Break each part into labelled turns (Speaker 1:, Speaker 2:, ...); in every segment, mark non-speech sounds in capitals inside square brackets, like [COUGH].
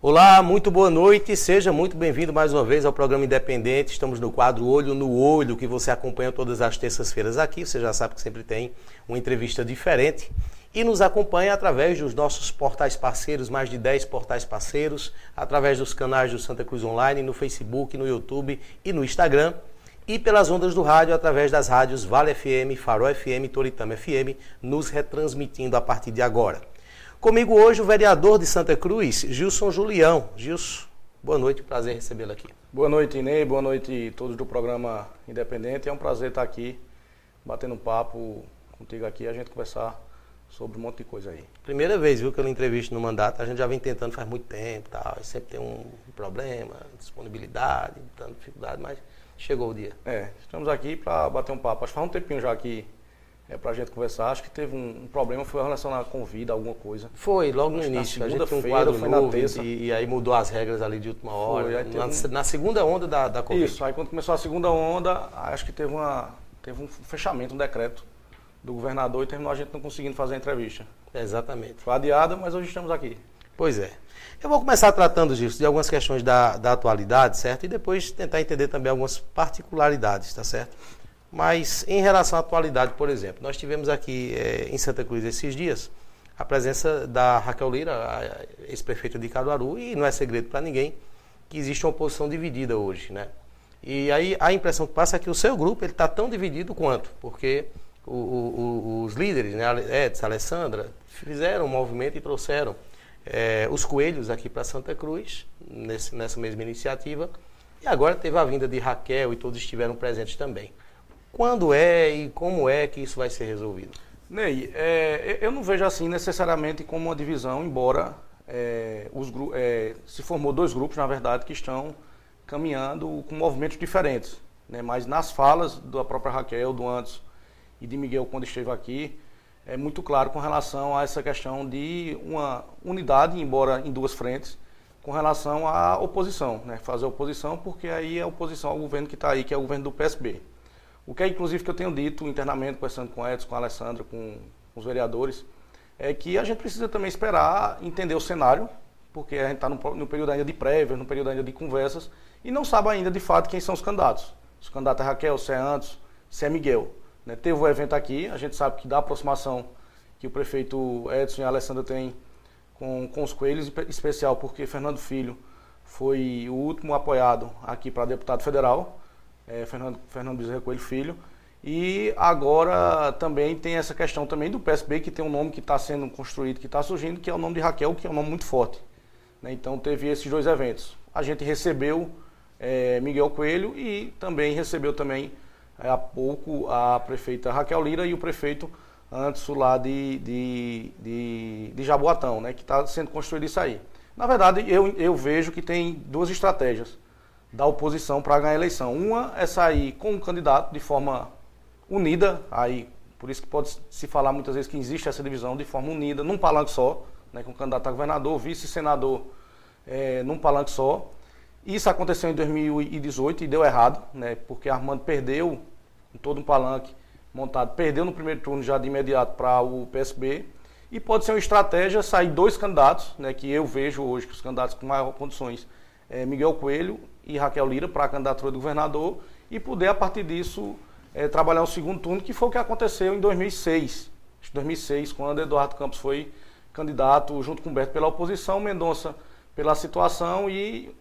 Speaker 1: Olá, muito boa noite, seja muito bem-vindo mais uma vez ao programa Independente. Estamos no quadro Olho no Olho, que você acompanha todas as terças-feiras aqui. Você já sabe que sempre tem uma entrevista diferente. E nos acompanha através dos nossos portais parceiros, mais de 10 portais parceiros, através dos canais do Santa Cruz Online, no Facebook, no YouTube e no Instagram. E pelas ondas do rádio, através das rádios Vale FM, Farol FM Toritama FM, nos retransmitindo a partir de agora. Comigo hoje o vereador de Santa Cruz, Gilson Julião. Gilson, boa noite, prazer recebê-lo aqui.
Speaker 2: Boa noite, Inei, boa noite a todos do programa Independente. É um prazer estar aqui, batendo um papo contigo aqui, a gente conversar sobre um monte de coisa aí.
Speaker 1: Primeira vez, viu, que eu lhe entrevisto no mandato, a gente já vem tentando faz muito tempo, tal, sempre tem um problema, disponibilidade, tanta dificuldade, mas chegou o dia.
Speaker 2: É, estamos aqui para bater um papo. Acho que faz um tempinho já que é, para a gente conversar. Acho que teve um, um, problema, foi relacionado com vida, alguma coisa.
Speaker 1: Foi, logo no início. A gente tinha um quadro foi novo e, e, aí mudou as regras ali de última hora. Foi, na, um... na, segunda onda da, da Covid.
Speaker 2: Isso, aí quando começou a segunda onda, acho que teve, uma, teve um fechamento, um decreto do governador e terminou a gente não conseguindo fazer a entrevista.
Speaker 1: Exatamente.
Speaker 2: Foi adiada, mas hoje estamos aqui.
Speaker 1: Pois é. Eu vou começar tratando disso, de algumas questões da, da atualidade, certo? E depois tentar entender também algumas particularidades, tá certo? Mas em relação à atualidade, por exemplo, nós tivemos aqui é, em Santa Cruz esses dias a presença da Raquel Lira, ex-prefeita de Caruaru, e não é segredo para ninguém que existe uma oposição dividida hoje, né? E aí a impressão que passa é que o seu grupo ele está tão dividido quanto, porque o, o, os líderes, né, Edson, Alessandra, fizeram um movimento e trouxeram é, os coelhos aqui para Santa Cruz, nesse, nessa mesma iniciativa, e agora teve a vinda de Raquel e todos estiveram presentes também. Quando é e como é que isso vai ser resolvido?
Speaker 2: Ney, é, eu não vejo assim necessariamente como uma divisão, embora é, os, é, se formou dois grupos, na verdade, que estão caminhando com movimentos diferentes. Né? Mas nas falas da própria Raquel, do Antes e de Miguel, quando esteve aqui, é muito claro com relação a essa questão de uma unidade, embora em duas frentes, com relação à oposição. Né? Fazer oposição, porque aí é oposição ao governo que está aí, que é o governo do PSB. O que é, inclusive, que eu tenho dito internamente, conversando com o Edson, com a Alessandra, com os vereadores, é que a gente precisa também esperar entender o cenário, porque a gente está no, período ainda de prévias, no período ainda de conversas, e não sabe ainda de fato quem são os candidatos. Se o candidato é Raquel, se é Antos, se é Miguel. Né? Teve o um evento aqui, a gente sabe que da aproximação que o prefeito Edson e a Alessandra têm com, com os coelhos, especial porque Fernando Filho foi o último apoiado aqui para deputado federal é, Fernando, Fernando Bezerra Coelho Filho. E agora também tem essa questão também do PSB, que tem um nome que está sendo construído, que está surgindo, que é o nome de Raquel, que é um nome muito forte. Né? Então teve esses dois eventos. A gente recebeu é, Miguel Coelho e também recebeu também é, há pouco a prefeita Raquel Lira e o prefeito antes lá de, de, de, de Jaboatão, né? que está sendo construído isso aí. Na verdade, eu, eu vejo que tem duas estratégias da oposição para ganhar a eleição. Uma é sair com o candidato de forma unida, aí por isso que pode se falar muitas vezes que existe essa divisão de forma unida, num palanque só, né, com o candidato a governador, vice-senador é, num palanque só. Isso aconteceu em 2018 e deu errado, né, porque Armando perdeu em todo um palanque montado, perdeu no primeiro turno já de imediato para o PSB. E pode ser uma estratégia sair dois candidatos, né, que eu vejo hoje que os candidatos com maior condições é Miguel Coelho e Raquel Lira para a candidatura do governador e poder, a partir disso, é, trabalhar o segundo turno, que foi o que aconteceu em 2006. 2006, quando Eduardo Campos foi candidato junto com Humberto pela oposição, Mendonça pela situação e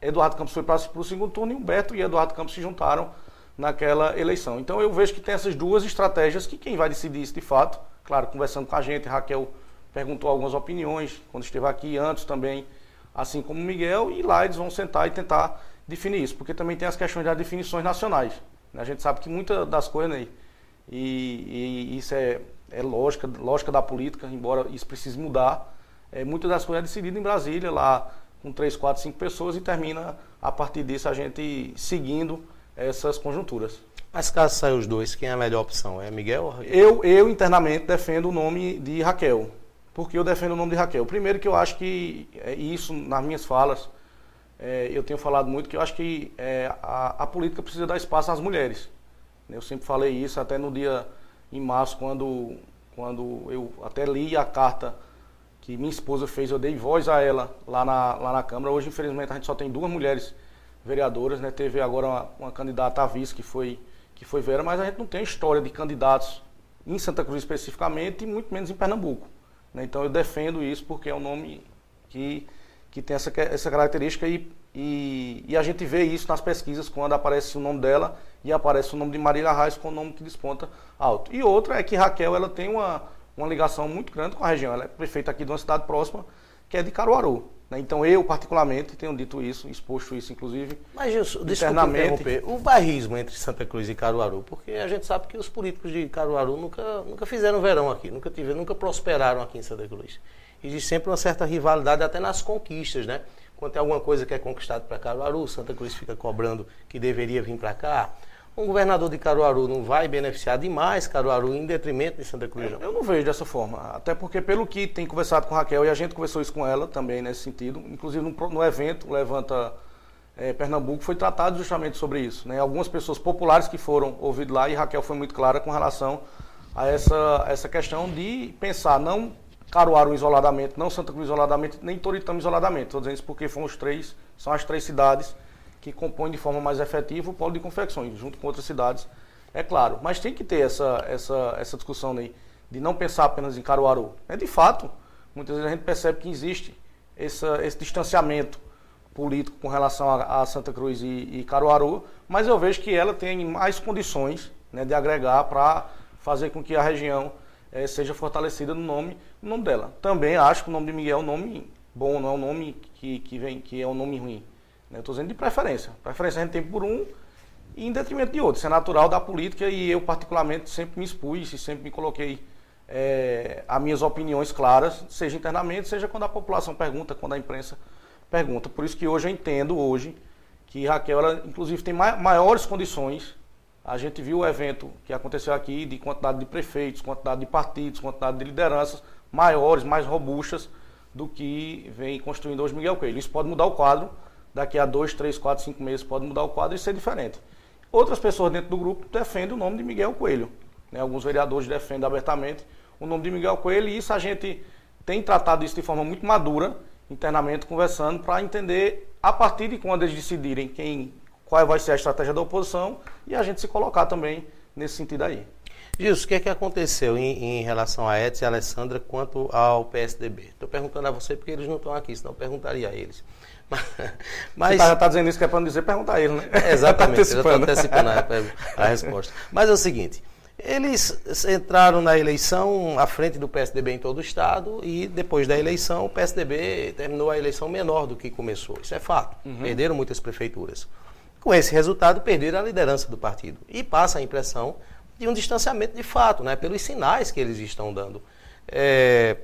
Speaker 2: Eduardo Campos foi para o segundo turno e Humberto e Eduardo Campos se juntaram naquela eleição. Então eu vejo que tem essas duas estratégias que quem vai decidir isso de fato, claro, conversando com a gente, Raquel perguntou algumas opiniões quando esteve aqui, antes também assim como o Miguel, e lá eles vão sentar e tentar definir isso, porque também tem as questões das definições nacionais. Né? A gente sabe que muitas das coisas, né, e, e, isso é, é lógica, lógica da política, embora isso precise mudar, é, muitas das coisas é decididas em Brasília, lá com três, quatro, cinco pessoas, e termina a partir disso a gente seguindo essas conjunturas.
Speaker 1: Mas caso saia os dois, quem é a melhor opção? É Miguel ou Raquel?
Speaker 2: Eu, eu internamente defendo o nome de Raquel porque eu defendo o nome de Raquel. Primeiro que eu acho que, é, isso nas minhas falas, é, eu tenho falado muito que eu acho que é, a, a, política precisa dar espaço às mulheres. Eu sempre falei isso, até no dia em março, quando, quando eu até li a carta que minha esposa fez, eu dei voz a ela lá na, lá na Câmara. Hoje, infelizmente, a gente só tem duas mulheres vereadoras, né? Teve agora uma, uma candidata a vice que foi, que foi Vera, mas a gente não tem história de candidatos em Santa Cruz especificamente e muito menos em Pernambuco. Né? Então eu defendo isso porque é um nome que, que tem essa, essa característica e, e, e, a gente vê isso nas pesquisas quando aparece o nome dela e aparece o nome de Marília Reis com o nome que desponta alto. E outra é que Raquel ela tem uma, uma ligação muito grande com a região. Ela é prefeita aqui de uma cidade próxima, que é de Caruaru. Né? Então eu, particularmente, tenho dito isso, exposto isso, inclusive.
Speaker 1: Mas, Gilson, desculpa interromper. O bairrismo entre Santa Cruz e Caruaru, porque a gente sabe que os políticos de Caruaru nunca, nunca fizeram verão aqui, nunca tiveram, nunca prosperaram aqui em Santa Cruz. Existe sempre uma certa rivalidade até nas conquistas, né? Quando tem alguma coisa que é conquistado para Caruaru, Santa Cruz fica cobrando que deveria vir para cá um governador de Caruaru não vai beneficiar demais Caruaru em detrimento de Santa Cruz?
Speaker 2: Não? Eu não vejo dessa forma. Até porque, pelo que tem conversado com a Raquel, e a gente conversou isso com ela também nesse sentido, inclusive no, no evento Levanta é, Pernambuco, foi tratado justamente sobre isso. Né? Algumas pessoas populares que foram ouvidas lá, e Raquel foi muito clara com relação a essa, essa questão de pensar não Caruaru isoladamente, não Santa Cruz isoladamente, nem Toritama isoladamente. Estou dizendo isso porque foram os três, são as três cidades que compõe de forma mais efetiva o polo de confecções, junto com outras cidades, é claro. Mas tem que ter essa, essa, essa discussão aí, de não pensar apenas em Caruaru. É de fato, muitas vezes a gente percebe que existe essa, esse distanciamento político com relação a, a Santa Cruz e, e, Caruaru, mas eu vejo que ela tem mais condições né, de agregar para fazer com que a região é, seja fortalecida no nome, no nome dela. Também acho que o nome de Miguel é um nome bom, não é um nome que, que, vem, que é um nome ruim. Eu estou dizendo de preferência. Preferência a gente tem por um e em detrimento de outro. Isso é natural da política e eu, particularmente, sempre me expus e sempre me coloquei é, as minhas opiniões claras, seja internamente, seja quando a população pergunta, quando a imprensa pergunta. Por isso que hoje eu entendo hoje que Raquel, ela, inclusive, tem maiores condições. A gente viu o evento que aconteceu aqui de quantidade de prefeitos, quantidade de partidos, quantidade de lideranças maiores, mais robustas do que vem construindo hoje Miguel Coelho. Isso pode mudar o quadro daqui a dois, três, quatro, cinco meses pode mudar o quadro e ser diferente. Outras pessoas dentro do grupo defendem o nome de Miguel Coelho. Né? Alguns vereadores defendem abertamente o nome de Miguel Coelho e isso a gente tem tratado isso de forma muito madura, internamente conversando, para entender a partir de quando eles decidirem quem, qual vai ser a estratégia da oposição e a gente se colocar também nesse sentido aí.
Speaker 1: Gilson, o que é que aconteceu em, em relação a Edson e a Alessandra quanto ao PSDB? Estou perguntando a você porque eles não estão aqui, senão eu perguntaria a eles.
Speaker 2: Mas, Você está dizendo isso que é para não dizer, perguntar a ele, né?
Speaker 1: É, exatamente, tá eu estou antecipando a, a resposta. Mas é o seguinte, eles entraram na eleição à frente do PSDB em todo o estado e depois da eleição o PSDB terminou a eleição menor do que começou. Isso é fato. Uhum. Perderam muitas prefeituras. Com esse resultado, perderam a liderança do partido. E passa a impressão de um distanciamento de fato, né, pelos sinais que eles estão dando. É,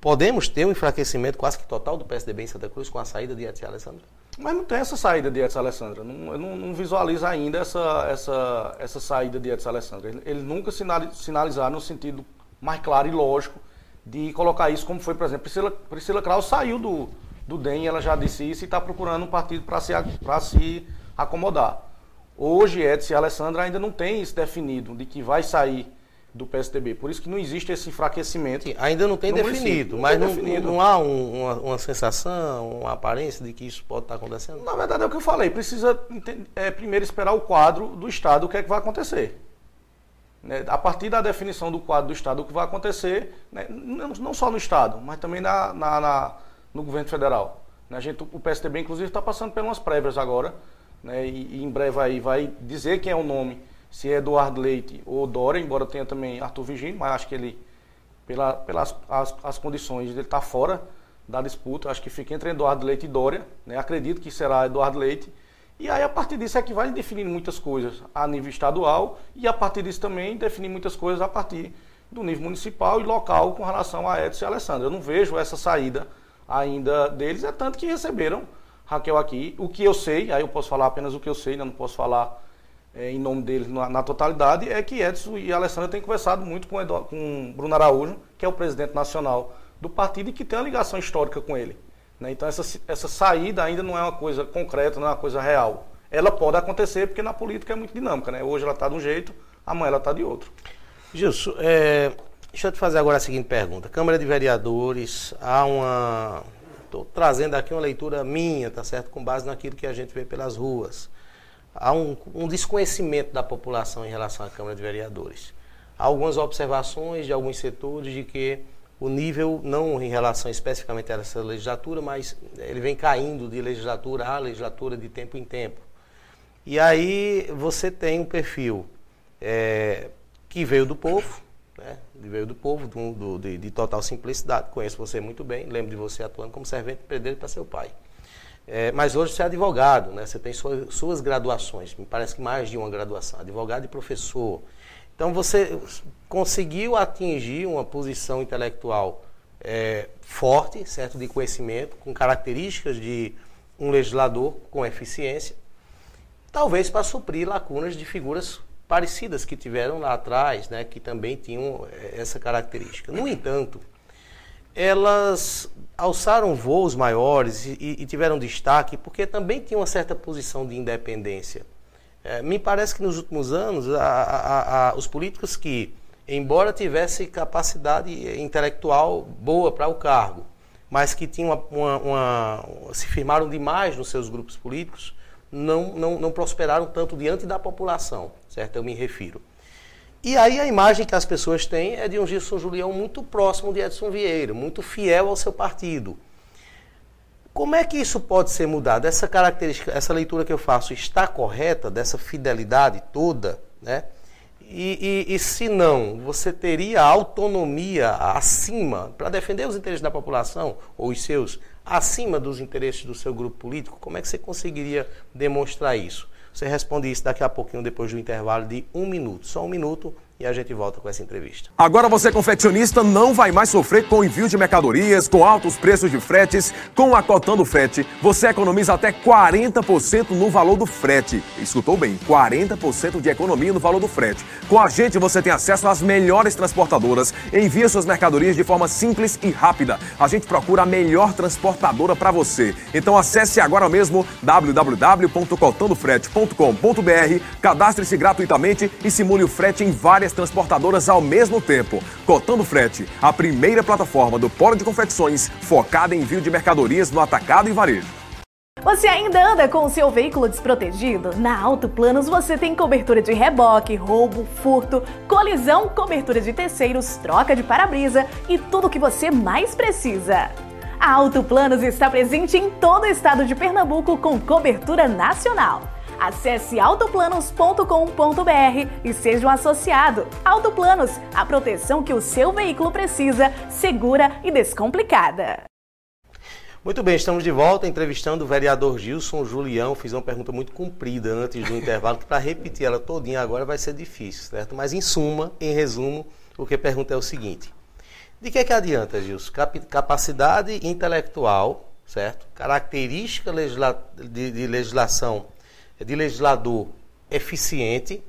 Speaker 1: podemos ter um enfraquecimento quase que total do PSDB em Santa Cruz com a saída de Edson Alessandra?
Speaker 2: Mas não tem essa saída de Edson Alessandra. Não, eu não, não visualizo ainda essa, essa, essa saída de Edson Alessandra. Eles, eles nunca sinalizaram no sentido mais claro e lógico de colocar isso como foi, por exemplo, Priscila, Priscila Kraus saiu do, do DEM, ela já disse isso, e está procurando um partido para se, se acomodar. Hoje, Edson e Alessandra ainda não tem isso definido, de que vai sair do PSDB. Por isso que não existe esse enfraquecimento. Sim,
Speaker 1: ainda não tem definido, não mas não, definido. não, há um, uma, uma, sensação, uma aparência de que isso pode estar acontecendo?
Speaker 2: Na verdade é o que eu falei, precisa é, primeiro esperar o quadro do Estado, o que é que vai acontecer. Né? A partir da definição do quadro do Estado, o que vai acontecer, né? não, não, só no Estado, mas também na, na, na no governo federal. Né? A gente, o PSDB, inclusive, está passando por umas prévias agora, né? e, e em breve aí vai dizer quem é o nome se é Eduardo Leite ou Dória, embora tenha também Arthur Vigini, mas acho que ele, pela, pelas as, as condições, ele está fora da disputa. Acho que fica entre Eduardo Leite e Dória. Né? Acredito que será Eduardo Leite. E aí, a partir disso, é que vai definir muitas coisas a nível estadual e, a partir disso, também definir muitas coisas a partir do nível municipal e local com relação a Edson e Alessandro. Eu não vejo essa saída ainda deles, é tanto que receberam Raquel aqui. O que eu sei, aí eu posso falar apenas o que eu sei, né? não posso falar em nome deles na, na, totalidade, é que Edson e Alessandra têm conversado muito com, com Bruno Araújo, que é o presidente nacional do partido e que tem uma ligação histórica com ele. Né? Então essa, essa saída ainda não é uma coisa concreta, não é uma coisa real. Ela pode acontecer porque na política é muito dinâmica. Né? Hoje ela está de um jeito, amanhã ela está de outro.
Speaker 1: Gilson, é, Deixa eu te fazer agora a seguinte pergunta. Câmara de Vereadores, há uma. Estou trazendo aqui uma leitura minha, tá certo? Com base naquilo que a gente vê pelas ruas. Há um, um desconhecimento da população em relação à Câmara de Vereadores. Há algumas observações de alguns setores de que o nível, não em relação especificamente a essa legislatura, mas ele vem caindo de legislatura a legislatura de tempo em tempo. E aí você tem um perfil é, que veio do povo, né? veio do povo, do, do, de, de, total simplicidade. Conheço você muito bem, lembro de você atuando como servente pedreiro para seu pai. É, mas hoje você é advogado, né? você tem suas, suas graduações, me parece que mais de uma graduação, advogado e professor. Então você conseguiu atingir uma posição intelectual é, forte, certo, de conhecimento, com características de um legislador com eficiência, talvez para suprir lacunas de figuras parecidas que tiveram lá atrás, né, que também tinham é, essa característica. No entanto, elas alçaram voos maiores e, e tiveram destaque porque também tinham uma certa posição de independência. É, me parece que nos últimos anos, a, a, a, os políticos que, embora tivessem capacidade intelectual boa para o cargo, mas que tinham uma, uma, uma, se firmaram demais nos seus grupos políticos, não, não, não prosperaram tanto diante da população, certo? Eu me refiro. E aí a imagem que as pessoas têm é de um Gilson Julião muito próximo de Edson Vieira, muito fiel ao seu partido. Como é que isso pode ser mudado? Essa característica, essa leitura que eu faço está correta, dessa fidelidade toda, né? E, e, e se não, você teria autonomia acima para defender os interesses da população, ou os seus, acima dos interesses do seu grupo político? Como é que você conseguiria demonstrar isso? Você responde isso daqui a pouquinho, depois do intervalo de um minuto. Só um minuto e a gente volta com essa entrevista.
Speaker 3: Agora você confeccionista não vai mais sofrer com envio de mercadorias, com altos preços de fretes. Com a Cotando Frete, você economiza até 40% no valor do frete. Escutou bem? 40% de economia no valor do frete. Com a gente você tem acesso às melhores transportadoras. Envia suas mercadorias de forma simples e rápida. A gente procura a melhor transportadora para você. Então acesse agora mesmo www.cotandofrete.com.br, cadastre-se gratuitamente e simule o frete em várias várias transportadoras ao mesmo tempo. Cotando Frete, a primeira plataforma do Polo de Confecções focada em envio de mercadorias no atacado e varejo.
Speaker 4: Você ainda anda com o seu veículo desprotegido? Na Auto Planos você tem cobertura de reboque, roubo, furto, colisão, cobertura de terceiros, troca de para-brisa e tudo o que você mais precisa. A Auto Planos está presente em todo o estado de Pernambuco com cobertura nacional. Acesse autoplanos.com.br e seja um associado. Autoplanos, a proteção que o seu veículo precisa, segura e descomplicada.
Speaker 1: Muito bem, estamos de volta entrevistando o vereador Gilson Julião. Fiz uma pergunta muito comprida antes do intervalo, que para repetir ela todinha agora vai ser difícil, certo? Mas em suma, em resumo, o que pergunta é o seguinte: de que, é que adianta, Gilson? Capacidade intelectual, certo? Característica de legislação de legislador eficiente,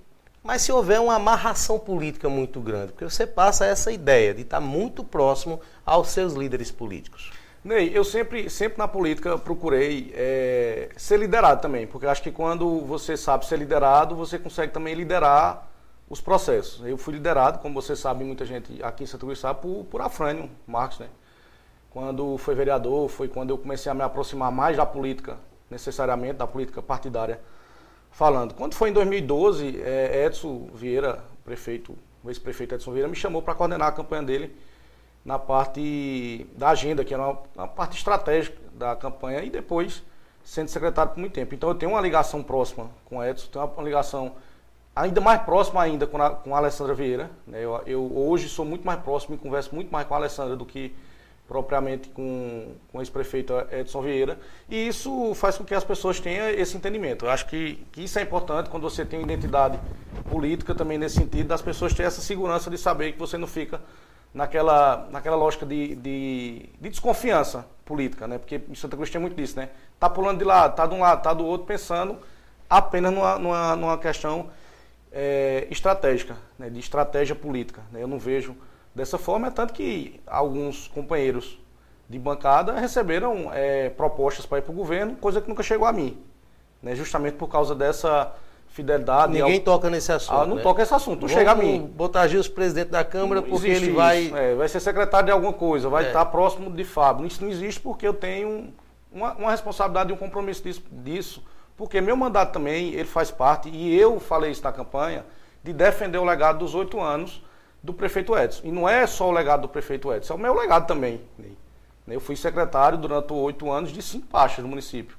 Speaker 1: mas se houver uma amarração política muito grande, porque você passa essa ideia de estar muito próximo aos seus líderes políticos.
Speaker 2: Ney, eu sempre, sempre na política procurei é, ser liderado também, porque acho que quando você sabe ser liderado, você consegue também liderar os processos. Eu fui liderado, como você sabe, muita gente aqui em Santa Cruz sabe, por, por Afrânio Marcos, né? Quando foi vereador, foi quando eu comecei a me aproximar mais da política, necessariamente, da política partidária falando. Quando foi em 2012, é, Edson Vieira, prefeito, o ex-prefeito Edson Vieira, me chamou para coordenar a campanha dele na parte da agenda, que era uma, uma, parte estratégica da campanha, e depois sendo secretário por muito tempo. Então eu tenho uma ligação próxima com o Edson, tenho uma ligação ainda mais próxima ainda com a, com a Alessandra Vieira. Né? Eu, eu, hoje sou muito mais próximo e converso muito mais com a Alessandra do que propriamente com, com o ex-prefeito Edson Vieira, e isso faz com que as pessoas tenham esse entendimento. Eu acho que, que isso é importante quando você tem uma identidade política também nesse sentido, das pessoas terem essa segurança de saber que você não fica naquela, naquela lógica de, de, de desconfiança política, né? Porque em Santa Cruz tem muito disso, né? Tá pulando de lado, tá de um lado, tá do outro, pensando apenas numa, numa, numa questão é, estratégica, né? de estratégia política. Né? Eu não vejo dessa forma, é tanto que alguns companheiros de bancada receberam é, propostas para ir para o governo, coisa que nunca chegou a mim. Né? Justamente por causa dessa fidelidade.
Speaker 1: Ninguém
Speaker 2: ao...
Speaker 1: toca nesse assunto.
Speaker 2: Ah, não
Speaker 1: né?
Speaker 2: toca esse assunto. Não
Speaker 1: Vamos
Speaker 2: chega a mim.
Speaker 1: botar Gils presidente da Câmara
Speaker 2: Não
Speaker 1: porque ele vai.
Speaker 2: isso. É, vai ser secretário de alguma coisa, vai
Speaker 1: É.
Speaker 2: estar próximo de Fábio. Isso não existe porque eu tenho uma, uma responsabilidade e um compromisso disso, disso. Porque meu mandato também, ele faz parte, e eu falei isso na campanha, de defender o legado dos oito anos do prefeito Edson. E não é só o legado do prefeito Edson, é o meu legado também. Ney. Eu fui secretário durante oito anos de cinco pastas no município.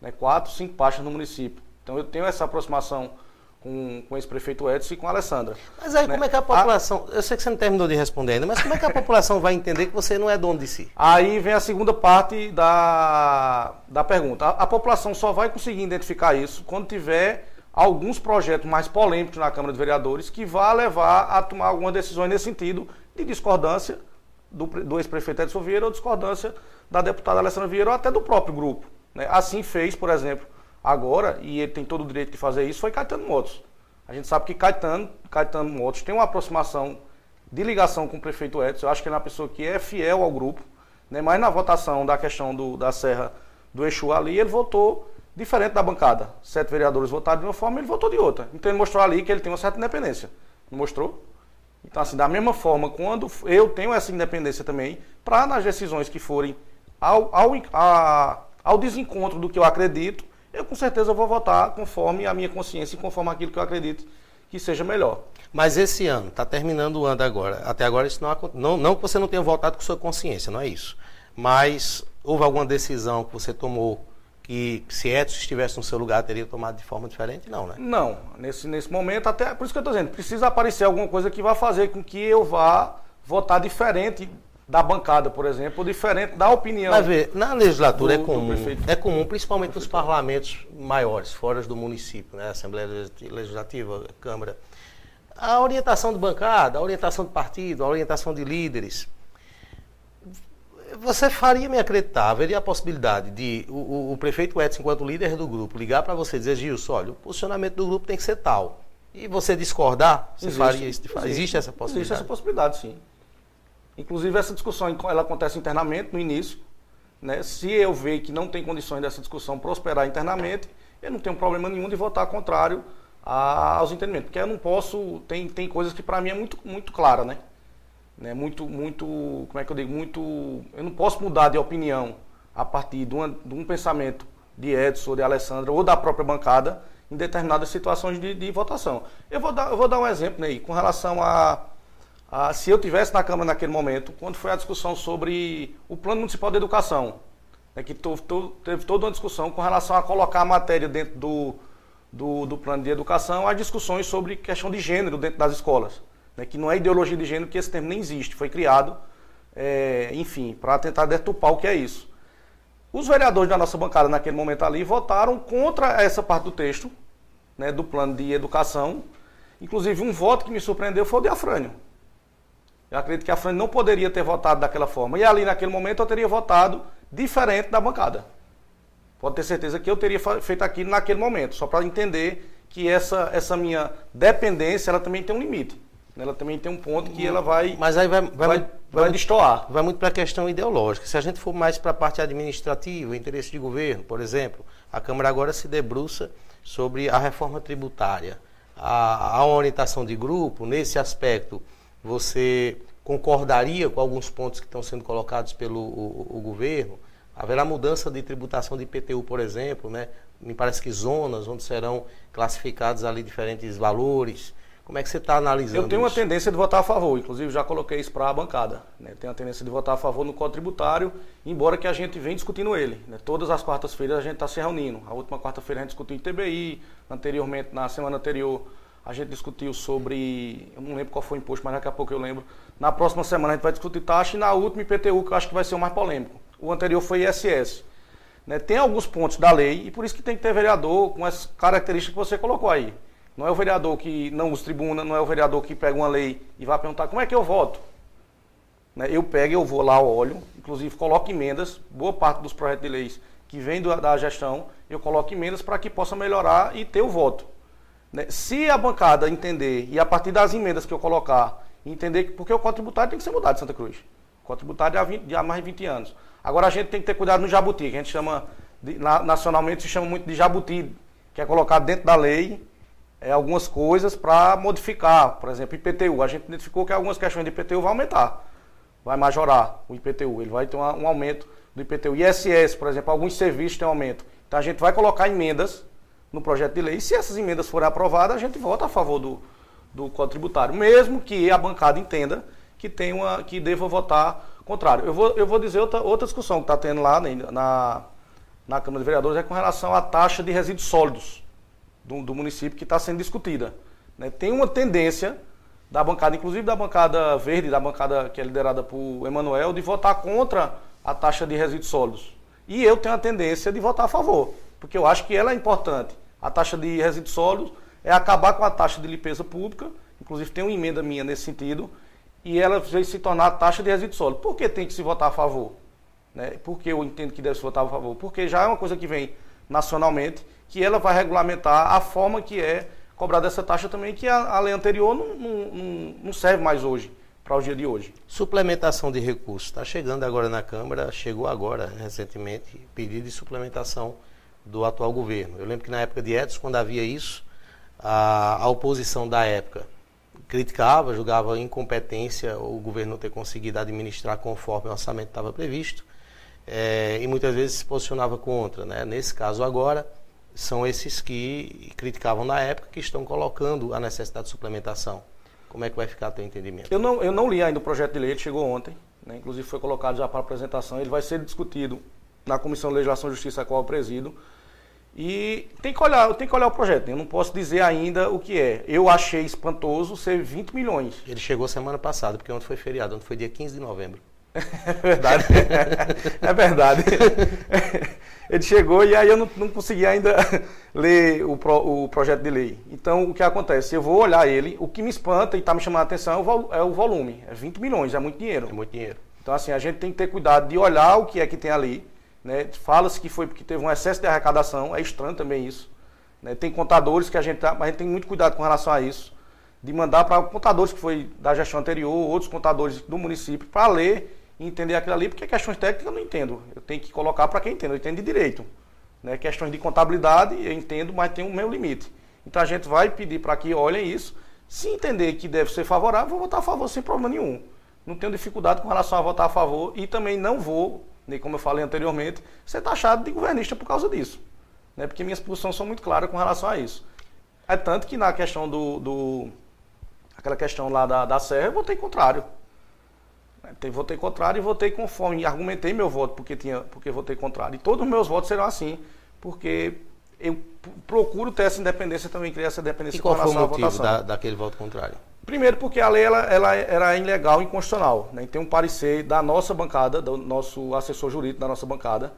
Speaker 2: Né? Quatro, cinco pastas no município. Então eu tenho essa aproximação com, com esse prefeito Edson e com a Alessandra.
Speaker 1: Mas aí
Speaker 2: né?
Speaker 1: como é que a população. Eu sei que você não terminou de responder ainda, mas como é que a [LAUGHS] população vai entender que você não é dono de si?
Speaker 2: Aí vem a segunda parte da, da pergunta. A, a população só vai conseguir identificar isso quando tiver alguns projetos mais polêmicos na Câmara de Vereadores que vá levar a tomar algumas decisões nesse sentido de discordância do, do ex-prefeito Edson Vieira ou discordância da deputada Alessandra Vieira ou até do próprio grupo. né? Assim fez, por exemplo, agora, e ele tem todo o direito de fazer isso, foi Caetano Motos. A gente sabe que Caetano, Caetano Motos tem uma aproximação de ligação com o prefeito Edson. Eu acho que ele é uma pessoa que é fiel ao grupo, né? mas na votação da questão do, da Serra do Exu ali, ele votou diferente da bancada. Sete vereadores votaram de uma forma, ele votou de outra. Então ele mostrou ali que ele tem uma certa independência. Não mostrou? Então, assim, da mesma forma, quando eu tenho essa independência também, para nas decisões que forem ao, ao, a- ao desencontro do que eu acredito, eu com certeza vou votar conforme a minha consciência e conforme aquilo que eu acredito que seja melhor.
Speaker 1: Mas esse ano, está terminando o ano agora. Até agora isso não aconteceu. Não, não que você não tenha votado com sua consciência, não é isso. Mas houve alguma decisão que você tomou que se Edson estivesse no seu lugar teria tomado de forma diferente? Não, né?
Speaker 2: Não, nesse, nesse momento, até por isso que eu estou dizendo, precisa aparecer alguma coisa que vá fazer com que eu vá votar diferente da bancada, por exemplo, ou diferente da opinião.
Speaker 1: Mas vê, na legislatura
Speaker 2: do-
Speaker 1: é
Speaker 2: do
Speaker 1: comum,
Speaker 2: prefeito.
Speaker 1: é comum, principalmente nos parlamentos maiores, fora do município, né? Assembleia Legislativa, Câmara. A orientação de bancada, a orientação de partido, a orientação de líderes. Você faria me acreditar, haveria a possibilidade de o, o- prefeito Edson, enquanto líder do grupo, ligar para você e dizer, Gilson, olha, o posicionamento do grupo tem que ser tal. E você discordar, você faria isso fato? Existe essa possibilidade?
Speaker 2: Existe essa possibilidade, sim. Inclusive, essa discussão ela acontece internamente no início. Né? Se eu ver que não tem condições dessa discussão prosperar internamente, eu não tenho problema nenhum de votar contrário aos entendimentos. Porque eu não posso. Tem, tem coisas que para mim é muito, muito clara, né? Né? Muito, muito. Como é que eu digo? Muito. Eu não posso mudar de opinião a partir de, uma- de um pensamento de Edson, ou de Alessandra, ou da própria bancada, em determinadas situações de, de votação. Eu vou, dar, eu vou dar um exemplo, Ney, com relação a, a. Se eu tivesse na Câmara naquele momento, quando foi a discussão sobre o Plano Municipal de Educação, né, que to- to- teve toda uma discussão com relação a colocar a matéria dentro do, do, do plano de educação, as discussões sobre questão de gênero dentro das escolas. Né, que não é ideologia de gênero, que esse termo nem existe, foi criado, é, enfim, para tentar deturpar o que é isso. Os vereadores da nossa bancada naquele momento ali votaram contra essa parte do texto, né, do plano de educação. Inclusive, um voto que me surpreendeu foi o de Afrânio. Eu acredito que a Afrânio não poderia ter votado daquela forma. E ali, naquele momento, eu teria votado diferente da bancada. Pode ter certeza que eu teria feito aquilo naquele momento, só para entender que essa, essa minha dependência ela também tem um limite. Ela também tem um ponto que ela vai,
Speaker 1: Mas aí vai, vai,
Speaker 2: vai,
Speaker 1: muito-
Speaker 2: vai
Speaker 1: muito-
Speaker 2: destoar.
Speaker 1: vai muito para a questão ideológica. Se a gente for mais para a parte administrativa, interesse de governo, por exemplo, a Câmara agora se debruça sobre a reforma tributária. A, a orientação de grupo, nesse aspecto, você concordaria com alguns pontos que estão sendo colocados pelo o, o governo? Haverá mudança de tributação de IPTU, por exemplo, né? Me parece que zonas onde serão classificados ali diferentes valores. Como é que você está analisando
Speaker 2: Eu tenho uma
Speaker 1: isso?
Speaker 2: tendência de votar a favor, inclusive já coloquei isso para a bancada. Né? Tenho a tendência de votar a favor no Código Tributário, embora que a gente vem discutindo ele. né? Todas as quartas-feiras a gente está se reunindo. A última quarta-feira a gente discutiu TBI, anteriormente, na semana anterior, a gente discutiu sobre. Eu não lembro qual foi o imposto, mas daqui a pouco eu lembro. Na próxima semana a gente vai discutir taxa e na última IPTU, que eu acho que vai ser o mais polêmico. O anterior foi ISS. Né? Tem alguns pontos da lei e por isso que tem que ter vereador com as características que você colocou aí. Não é o vereador que não usa tribuna, não é o vereador que pega uma lei e vai perguntar como é que eu voto. Né? Eu pego, eu vou lá, olho, inclusive coloco emendas, boa parte dos projetos de leis que vem do- da gestão, eu coloco emendas para que possa melhorar e ter o voto. Né? Se a bancada entender, e a partir das emendas que eu colocar, entender que. Porque o Código Tributário tem que ser mudado em Santa Cruz. O Código Tributário há, 20 de há mais de 20 anos. Agora a gente tem que ter cuidado no jabuti, que a gente chama, de- na- nacionalmente se chama muito de jabuti, que é colocado dentro da lei é, algumas coisas para modificar. Por exemplo, IPTU. A gente identificou que algumas questões de IPTU vão aumentar. Vai majorar o IPTU. Ele vai ter um aumento do IPTU. ISS, por exemplo, alguns serviços têm aumento. Então a gente vai colocar emendas no projeto de lei. E se essas emendas forem aprovadas, a gente vota a favor do, do Código Tributário. Mesmo que a bancada entenda que, tem uma, que deva votar contrário. Eu vou, eu vou dizer outra, outra discussão que está tendo lá na, na Câmara de Vereadores é com relação à taxa de resíduos sólidos do, do município que está sendo discutida. Né? Tem uma tendência da bancada, inclusive da bancada verde, da bancada que é liderada por Emanuel, de votar contra a taxa de resíduos sólidos. E eu tenho a tendência de votar a favor, porque eu acho que ela é importante. A taxa de resíduos sólidos é acabar com a taxa de limpeza pública, inclusive tem uma emenda minha nesse sentido, e ela vai se tornar a taxa de resíduos sólidos. Por que tem que se votar a favor? Né? Por que eu entendo que deve se votar a favor? Porque já é uma coisa que vem nacionalmente que ela vai regulamentar a forma que é cobrada essa taxa também, que a, a lei anterior não, não, não serve mais hoje, para o dia de hoje.
Speaker 1: Suplementação de recursos. Está chegando agora na Câmara, chegou agora, recentemente, pedido de suplementação do atual governo. Eu lembro que na época de Edson, quando havia isso, a, a oposição da época criticava, julgava incompetência o governo não ter conseguido administrar conforme o orçamento estava previsto, é, e muitas vezes se posicionava contra. Né? Nesse caso agora, são esses que criticavam na época que estão colocando a necessidade de suplementação. Como é que vai ficar o teu entendimento?
Speaker 2: Eu não, eu não li ainda o projeto de lei, ele chegou ontem, né? inclusive foi colocado já para apresentação, ele vai ser discutido na Comissão de Legislação e Justiça, a qual eu presido, e tem que olhar, eu tenho que olhar o projeto, eu não posso dizer ainda o que é. Eu achei espantoso ser 20 milhões.
Speaker 1: Ele chegou semana passada, porque ontem foi feriado, ontem foi dia 15 de novembro.
Speaker 2: É verdade. é verdade. Ele chegou e aí eu não, não consegui ainda ler o, pro, o projeto de lei. Então, o que acontece? Eu vou olhar ele, o que me espanta e está me chamando a atenção é o, é volume. É 20 milhões, é muito dinheiro.
Speaker 1: É muito dinheiro.
Speaker 2: Então, assim, a gente tem que ter cuidado de olhar o que é que tem ali. Né? Fala-se que foi porque teve um excesso de arrecadação, é estranho também isso. Né? Tem contadores que a gente, tá, a gente tem muito cuidado com relação a isso. De mandar para contadores que foi da gestão anterior, outros contadores do município, para ler entender aquilo ali, porque questões técnicas eu não entendo. Eu tenho que colocar para quem entende. Eu entendo de direito. Né? Questões de contabilidade eu entendo, mas tem o meu limite. Então a gente vai pedir para que olhem isso. Se entender que deve ser favorável, vou votar a favor sem problema nenhum. Não tenho dificuldade com relação a votar a favor e também não vou, nem como eu falei anteriormente, ser taxado de governista por causa disso. Né? Porque minhas posições são muito claras com relação a isso. É tanto que na questão do. do aquela questão lá da, da Serra, eu votei contrário. Votei contrário e votei conforme. Argumentei meu voto porque, tinha, porque votei contrário. E todos os meus votos serão assim, porque eu procuro ter essa independência também, criar essa independência
Speaker 1: e qual foi o motivo da, daquele voto contrário?
Speaker 2: Primeiro, porque a lei ela, ela era ilegal e inconstitucional. Né? Tem um parecer da nossa bancada, do nosso assessor jurídico da nossa bancada.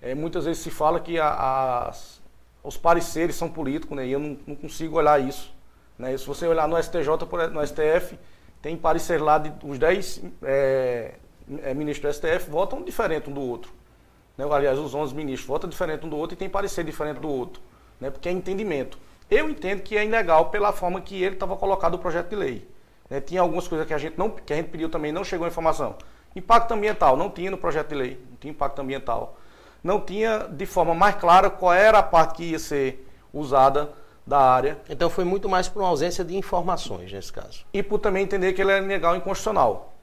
Speaker 2: É, muitas vezes se fala que a, as, os pareceres são políticos, né? e eu não, não consigo olhar isso. Né? Se você olhar no STJ, no STF, tem parecer lá de os 10 é, é, ministros do STF votam diferente um do outro. Né? Aliás, os 11 ministros votam diferente um do outro e tem parecer diferente do outro, né? porque é entendimento. Eu entendo que é ilegal pela forma que ele estava colocado o projeto de lei. Né? Tinha algumas coisas que a gente não, que a gente pediu também, não chegou a informação. Impacto ambiental, não tinha no projeto de lei, não tinha impacto ambiental. Não tinha de forma mais clara qual era a parte que ia ser usada da área.
Speaker 1: Então foi muito mais por uma ausência de informações nesse caso.
Speaker 2: E por também entender que ele é legal e inconstitucional.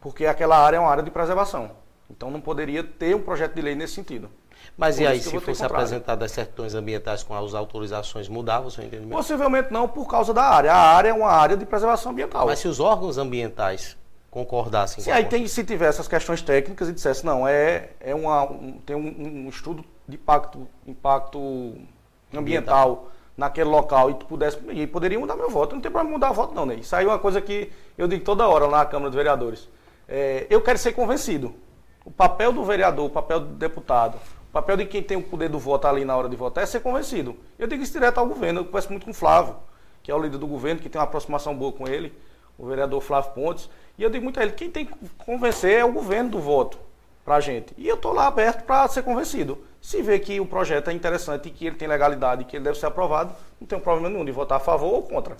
Speaker 2: Porque aquela área é uma área de preservação. Então não poderia ter um projeto de lei nesse sentido.
Speaker 1: Mas por e aí, se fosse apresentado as certidões ambientais com as autorizações, mudava o seu entendimento?
Speaker 2: Possivelmente não, por causa da área. A área é uma área de preservação ambiental.
Speaker 1: Mas se os órgãos ambientais concordassem
Speaker 2: se com aí tem, se tiver essas questões técnicas e dissesse, não, é, é uma, um, tem um, um, estudo de impacto, impacto ambiental, ambiental naquele local e pudesse. E poderia mudar meu voto. Não tem problema mudar voto, não, né? Isso aí é uma coisa que eu digo toda hora lá na Câmara dos Vereadores. É, eu quero ser convencido. O papel do vereador, o papel do deputado, o papel de quem tem o poder do voto ali na hora de votar é ser convencido. Eu digo isso direto ao governo. Eu converso muito com o Flávio, que é o líder do governo, que tem uma aproximação boa com ele, o vereador Flávio Pontes. E eu digo muito a ele: quem tem que convencer é o governo do voto para a gente. E eu estou lá aberto para ser convencido. Se vê que o projeto é interessante e que ele tem legalidade e que ele deve ser aprovado, não tem problema nenhum de votar a favor ou contra.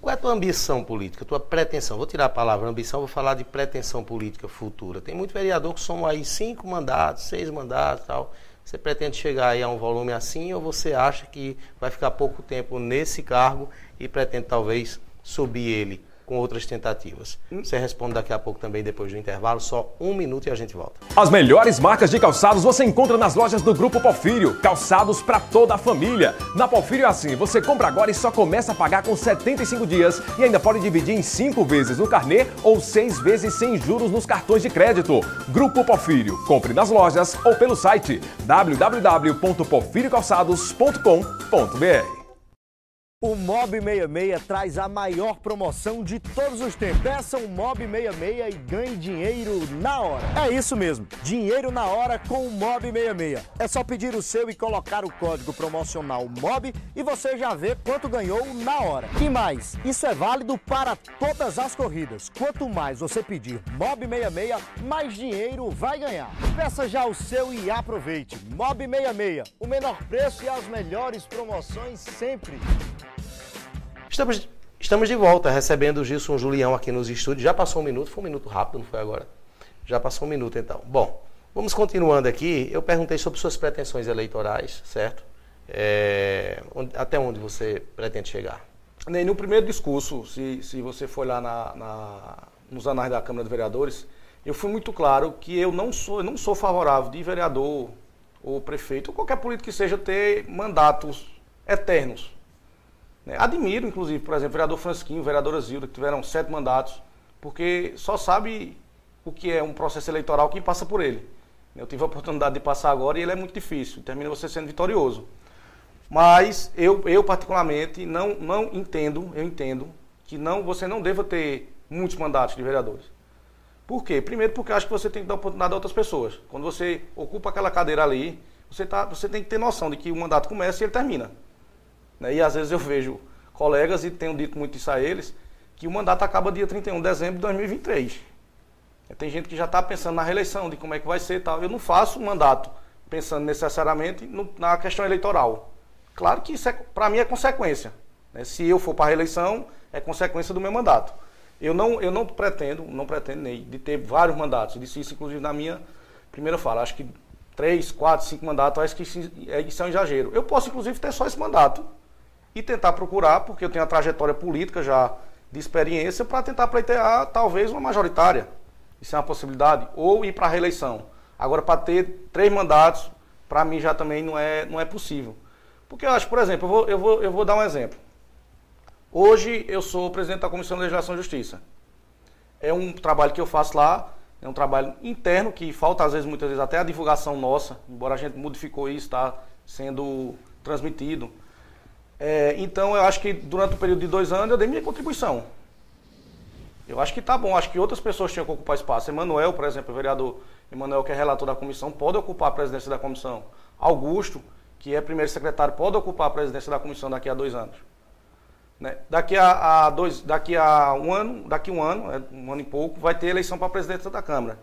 Speaker 1: Qual é a tua ambição política, tua pretensão? Vou tirar a palavra ambição, vou falar de pretensão política futura. Tem muito vereador que somam aí cinco mandatos, seis mandatos tal. Você pretende chegar aí a um volume assim ou você acha que vai ficar pouco tempo nesse cargo e pretende talvez subir ele com outras tentativas. Você responde daqui a pouco também, depois do intervalo, só um minuto e a gente volta.
Speaker 3: As melhores marcas de calçados você encontra nas lojas do Grupo Porfírio. Calçados para toda a família. Na Porfírio é assim, você compra agora e só começa a pagar com 75 dias e ainda pode dividir em 5 vezes no carnê ou 6 vezes sem juros nos cartões de crédito. Grupo Porfírio. Compre nas lojas ou pelo site www.porfiriocalçados.com.br.
Speaker 5: O Mob 66 traz a maior promoção de todos os tempos. Peça um Mob 66 e ganhe dinheiro na hora. É isso mesmo, dinheiro na hora com o Mob 66. É só pedir o seu e colocar o código promocional MOB e você já vê quanto ganhou na hora. E mais, isso é válido para todas as corridas. Quanto mais você pedir Mob 66, mais dinheiro vai ganhar. Peça já o seu e aproveite. Mob 66, o menor preço e as melhores promoções sempre.
Speaker 1: Estamos, estamos de volta, recebendo o Gilson Julião aqui nos estúdios. Já passou um minuto, foi um minuto rápido, não foi agora? Já passou um minuto então. Bom, vamos continuando aqui. Eu perguntei sobre suas pretensões eleitorais, certo? É, onde, até onde você pretende chegar?
Speaker 2: Nem no primeiro discurso, se, se você for lá na, na, nos anais da Câmara de Vereadores, eu fui muito claro que eu não sou, eu não sou favorável de vereador ou prefeito, ou qualquer político que seja, ter mandatos eternos. Né? Admiro, inclusive, por exemplo, o vereador Fransquinho, vereadora Zilda, que tiveram sete mandatos, porque só sabe o que é um processo eleitoral quem passa por ele. Eu tive a oportunidade de passar agora e ele é muito difícil, termina você sendo vitorioso. Mas eu, eu particularmente não, não entendo, eu entendo que não, você não deva ter muitos mandatos de vereadores. Por quê? Primeiro porque acho que você tem que dar oportunidade a outras pessoas. Quando você ocupa aquela cadeira ali, você, tá, você tem que ter noção de que o mandato começa e ele termina. Né? E às vezes eu vejo colegas, e tenho dito muito isso a eles, que o mandato acaba dia 31 de dezembro de 2023. Tem gente que já está pensando na reeleição, de como é que vai ser e tal. Eu não faço mandato pensando necessariamente no, na questão eleitoral. Claro que isso, é, para mim, é consequência. Né? Se eu for para a reeleição, é consequência do meu mandato. Eu não, eu não pretendo, não pretendo nem de ter vários mandatos. Eu disse isso, inclusive, na minha primeira fala. Acho que três, quatro, cinco mandatos, acho que isso é um exagero. Eu posso, inclusive, ter só esse mandato e tentar procurar, porque eu tenho a trajetória política já de experiência, para tentar pleitear talvez uma majoritária. Isso é uma possibilidade. Ou ir para a reeleição. Agora, para ter três mandatos, para mim já também não é, não é possível. Porque eu acho, por exemplo, eu vou, eu, vou, eu vou dar um exemplo. Hoje eu sou presidente da Comissão de Legislação e Justiça. É um trabalho que eu faço lá, é um trabalho interno que falta às vezes, muitas vezes, até a divulgação nossa, embora a gente modificou isso, está sendo transmitido. É, então eu acho que durante o período de dois anos eu dei minha contribuição. Eu acho que tá bom, acho que outras pessoas tinham que ocupar espaço. Emanuel, por exemplo, o vereador Emanuel, que é relator da comissão, pode ocupar a presidência da comissão. Augusto, que é primeiro secretário, pode ocupar a presidência da comissão daqui a dois anos. Né? Daqui, a, a, dois, daqui a um ano, daqui um ano, é, um ano e pouco, vai ter eleição para a presidência da Câmara.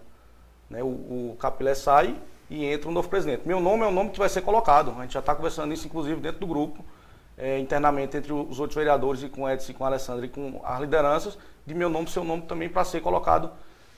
Speaker 2: Né? O, o Capilé sai e entra um novo presidente. Meu nome é o nome que vai ser colocado. A gente já está conversando isso, inclusive, dentro do grupo é, internamente entre os outros vereadores e com Edson e com Alessandro e com as lideranças, de meu nome, seu nome também para ser colocado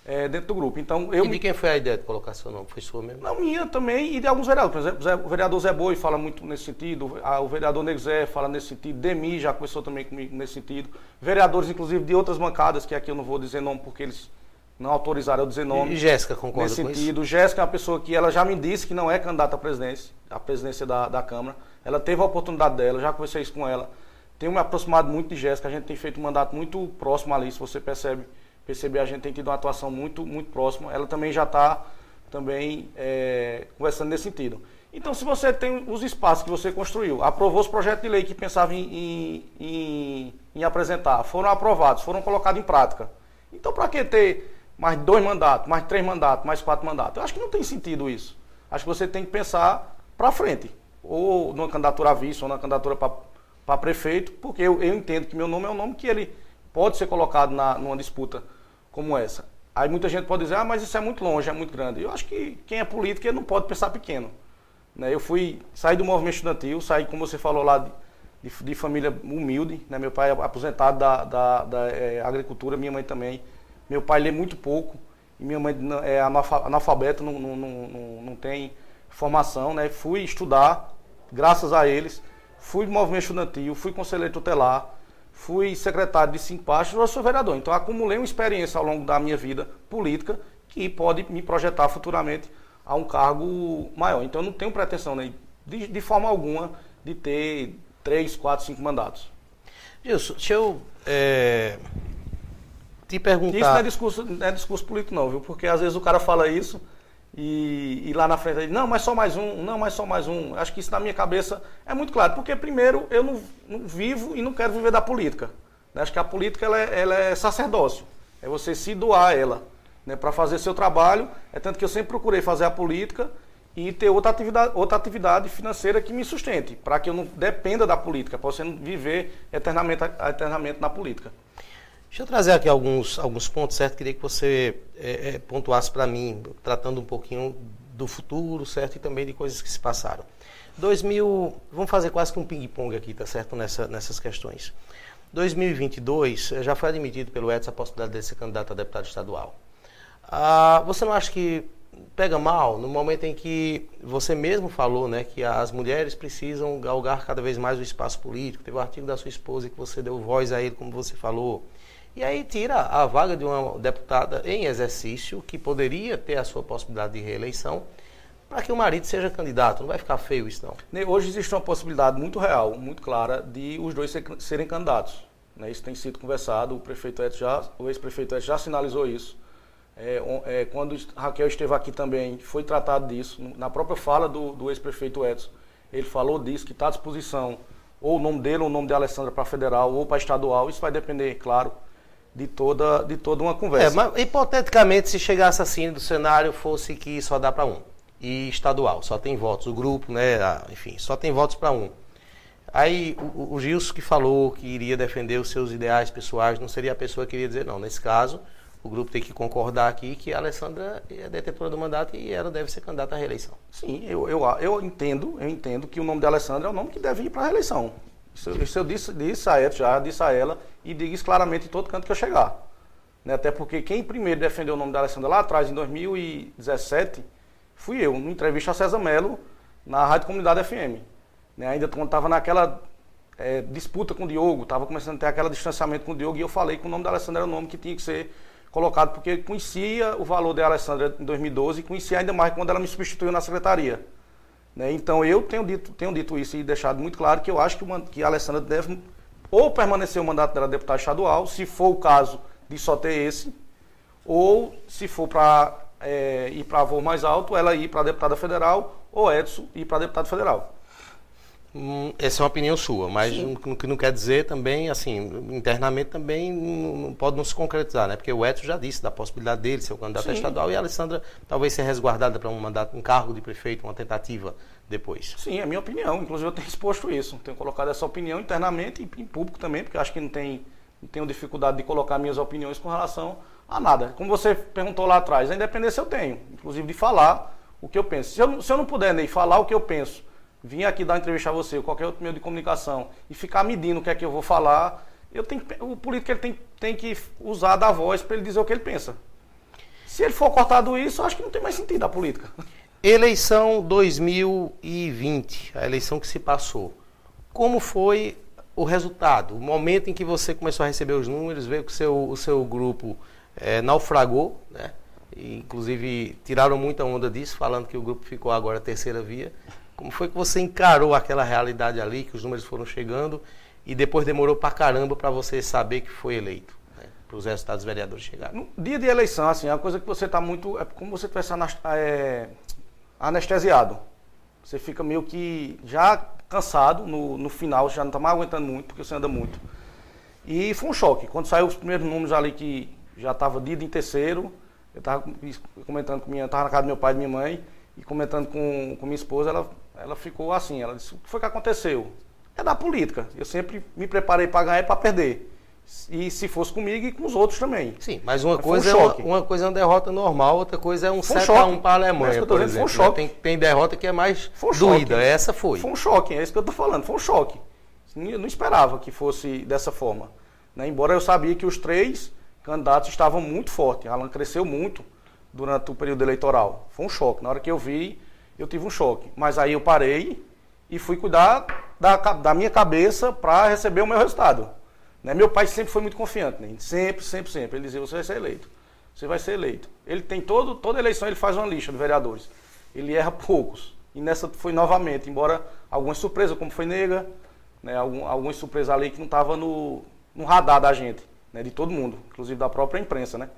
Speaker 2: é, dentro do grupo. Então, eu
Speaker 1: e de quem foi a ideia de colocar seu nome? Foi sua mesmo?
Speaker 2: Não, minha também e de alguns vereadores. Por exemplo, o vereador Zé Boi fala muito nesse sentido, o vereador Nego Zé fala nesse sentido, Demi já começou também comigo nesse sentido. Vereadores, inclusive, de outras bancadas, que aqui eu não vou dizer nome porque eles não autorizaram eu dizer nome.
Speaker 1: E Jéssica concorda
Speaker 2: nesse
Speaker 1: com
Speaker 2: sentido.
Speaker 1: isso?
Speaker 2: Jéssica é uma pessoa que ela já me disse que não é candidata à presidência, à presidência da, da Câmara. Ela teve a oportunidade dela, já conversei isso com ela tenho me aproximado muito de Jéssica, a gente tem feito um mandato muito próximo ali, se você percebe, perceber, a gente tem tido uma atuação muito, muito próxima. Ela também já está também é, conversando nesse sentido. Então, se você tem os espaços que você construiu, aprovou os projetos de lei que pensava em, em, em apresentar, foram aprovados, foram colocados em prática. Então, para que ter mais dois mandatos, mais três mandatos, mais quatro mandatos? Eu acho que não tem sentido isso. Acho que você tem que pensar para frente. Ou numa candidatura a vice, ou numa candidatura para prefeito, porque eu, eu, entendo que meu nome é um nome que ele pode ser colocado na, numa disputa como essa. Aí muita gente pode dizer, ah, mas isso é muito longe, é muito grande. Eu acho que quem é político não pode pensar pequeno. Né? Eu fui, saí do movimento estudantil, saí, como você falou lá, de, de, de família humilde. Né? Meu pai é aposentado da, da, da é, agricultura, minha mãe também. Meu pai lê muito pouco, e minha mãe é analfabeta, não, não, não, não tem formação, né? Fui estudar, graças a eles. Fui do movimento estudantil, fui conselheiro tutelar, fui secretário de cinco pastas, hoje sou vereador. Então acumulei uma experiência ao longo da minha vida política que pode me projetar futuramente a um cargo maior. Então eu não tenho pretensão né, de, de forma alguma de ter três, quatro, cinco mandatos.
Speaker 1: Gilson, deixa eu é, te perguntar.
Speaker 2: Isso não é, discurso, não é discurso político, não, viu? Porque às vezes o cara fala isso e, e lá na frente ele, não, mas só mais um, não, mas só mais um. Acho que isso na minha cabeça é muito claro. Porque, primeiro, eu não, não vivo e não quero viver da política. Né? Acho que a política ela é, ela é sacerdócio. É você se doar a ela né, para fazer seu trabalho. É tanto que eu sempre procurei fazer a política e ter outra atividade, outra atividade financeira que me sustente, para que eu não dependa da política, possa viver eternamente, eternamente na política.
Speaker 1: Deixa eu trazer aqui alguns, alguns pontos, certo? Queria que você é, é, pontuasse para mim, tratando um pouquinho do futuro, certo? E também de coisas que se passaram. 2000, vamos fazer quase que um ping-pong aqui, tá certo? Nessa, nessas questões. 2022, já foi admitido pelo Edson a possibilidade de ser candidato a deputado estadual. Ah, você não acha que pega mal no momento em que você mesmo falou né, que as mulheres precisam galgar cada vez mais o espaço político? Teve um artigo da sua esposa que você deu voz a ele, como você falou. E aí tira a vaga de uma deputada em exercício, que poderia ter a sua possibilidade de reeleição, para que o marido seja candidato. Não vai ficar feio isso, não.
Speaker 2: Hoje existe uma possibilidade muito real, muito clara, de os dois serem candidatos. Né? Isso tem sido conversado, o prefeito Edson já, o ex-prefeito Edson já sinalizou isso. É, é, quando Raquel esteve aqui também, foi tratado disso. Na própria fala do, do ex-prefeito Edson, ele falou disso, que está à disposição ou o nome dele ou o nome de Alessandra para federal ou para estadual. Isso vai depender, claro, de toda, de toda uma conversa.
Speaker 1: É, mas hipoteticamente, se chegasse assim do cenário, fosse que só dá para um. E estadual, só tem votos. O grupo, né, enfim, só tem votos para um. Aí o, o Gilson que falou que iria defender os seus ideais pessoais, não seria a pessoa que iria dizer, não. Nesse caso, o grupo tem que concordar aqui que a Alessandra é detetora do mandato e ela deve ser candidata à reeleição.
Speaker 2: Sim, eu, eu, eu entendo, eu entendo que o nome de Alessandra é o nome que deve ir para a reeleição. Isso, isso eu disse, disse a ela já, disse a ela e digo isso claramente em todo canto que eu chegar. Né? Até porque quem primeiro defendeu o nome da Alessandra lá atrás, em 2017, fui eu, numa entrevista a César Melo, na Rádio Comunidade FM. Né? Ainda quando estava naquela é, disputa com o Diogo, estava começando a ter aquele distanciamento com o Diogo, e eu falei que o nome da Alessandra era o nome que tinha que ser colocado, porque conhecia o valor da Alessandra em 2012 e conhecia ainda mais quando ela me substituiu na secretaria. Né? Então eu tenho dito, tenho dito isso e deixado muito claro que eu acho que, uma, que a Alessandra deve ou permanecer o mandato dela deputada estadual, se for o caso de só ter esse, ou se for para é, ir para voo mais alto, ela ir para deputada federal, ou Edson ir para deputado federal.
Speaker 1: Hum, essa é uma opinião sua, mas o que não quer dizer também, assim, internamente também não, pode não se concretizar, né? Porque o Edson já disse da possibilidade dele ser o candidato Sim. estadual e a Alessandra talvez ser resguardada para um mandato, um cargo de prefeito, uma tentativa depois.
Speaker 2: Sim, é minha opinião. Inclusive eu tenho exposto isso, tenho colocado essa opinião internamente e em público também, porque acho que não, tem, não tenho dificuldade de colocar minhas opiniões com relação a nada. Como você perguntou lá atrás, a independência eu tenho, inclusive de falar o que eu penso. Se eu, se eu não puder nem falar o que eu penso vir aqui dar uma entrevista a você, ou qualquer outro meio de comunicação, e ficar medindo o que é que eu vou falar, eu tenho, o político ele tem, tem que usar da voz para ele dizer o que ele pensa. Se ele for cortado isso, acho que não tem mais sentido a política.
Speaker 1: Eleição 2020, a eleição que se passou. Como foi o resultado? O momento em que você começou a receber os números, veio que o seu, o seu grupo é, naufragou, né? E, inclusive tiraram muita onda disso, falando que o grupo ficou agora terceira via. Como foi que você encarou aquela realidade ali, que os números foram chegando e depois demorou pra caramba para você saber que foi eleito? Né, para os resultados vereadores chegarem.
Speaker 2: No dia de eleição, assim, é uma coisa que você está muito. É como você estivesse é, anestesiado. Você fica meio que já cansado no, no final, já não está mais aguentando muito, porque você anda muito. E foi um choque. Quando saiu os primeiros números ali que já estava dia em terceiro, eu estava comentando com minha, estava na casa do meu pai e minha mãe, e comentando com, com minha esposa, ela ela ficou assim, ela disse, o que foi que aconteceu? É da política. Eu sempre me preparei para ganhar e para perder. E se fosse comigo e com os outros também.
Speaker 1: Sim, mas uma, coisa, um é uma, uma, coisa é uma derrota normal, outra coisa é um 7x1 para a Alemanha, é por exemplo. Foi um choque. Tem, tem derrota que é mais um doída, essa foi.
Speaker 2: Foi um choque, é isso que eu estou falando, foi um choque. Eu não esperava que fosse dessa forma. Né? Embora eu sabia que os três candidatos estavam muito fortes. Alan cresceu muito durante o período eleitoral. Foi um choque. Na hora que eu vi, eu tive um choque. Mas aí eu parei e fui cuidar da, da minha cabeça para receber o meu resultado. Né? Meu pai sempre foi muito confiante, né? sempre, sempre, sempre. Ele dizia, você vai ser eleito. Você vai ser eleito. Ele tem todo, toda eleição, ele faz uma lista de vereadores. Ele erra [LAUGHS] poucos. E nessa foi novamente, embora algumas surpresas, como foi nega, né? Algum, algumas surpresas ali que não estavam no, no radar da gente, né? de todo mundo, inclusive da própria imprensa, né?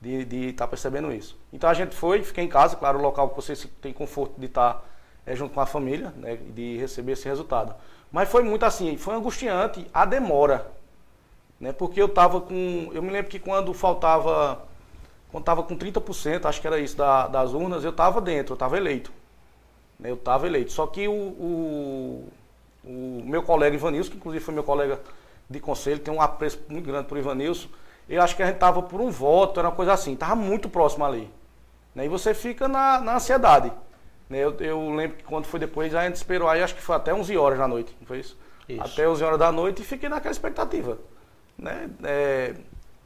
Speaker 2: De estar tá percebendo isso. Então a gente foi, fiquei em casa, claro, o local que você tem conforto de estar tá, é, junto com a família, né, de receber esse resultado. Mas foi muito assim, foi angustiante a demora, né, porque eu estava com, eu me lembro que quando faltava, quando estava com 30%, acho que era isso, da, das urnas, eu estava dentro, eu estava eleito. Né, eu estava eleito. Só que o, o, o meu colega Ivanilson, que inclusive foi meu colega de conselho, tem um apreço muito grande por Ivanilson, eu acho que a gente estava por um voto, era uma coisa assim, estava muito próximo ali. Né? E você fica na, na ansiedade. Né? Eu, eu, lembro que quando foi depois, a gente esperou aí, acho que foi até 11 horas da noite, não foi isso? isso. Até 11 horas da noite e fiquei naquela expectativa. Né? É,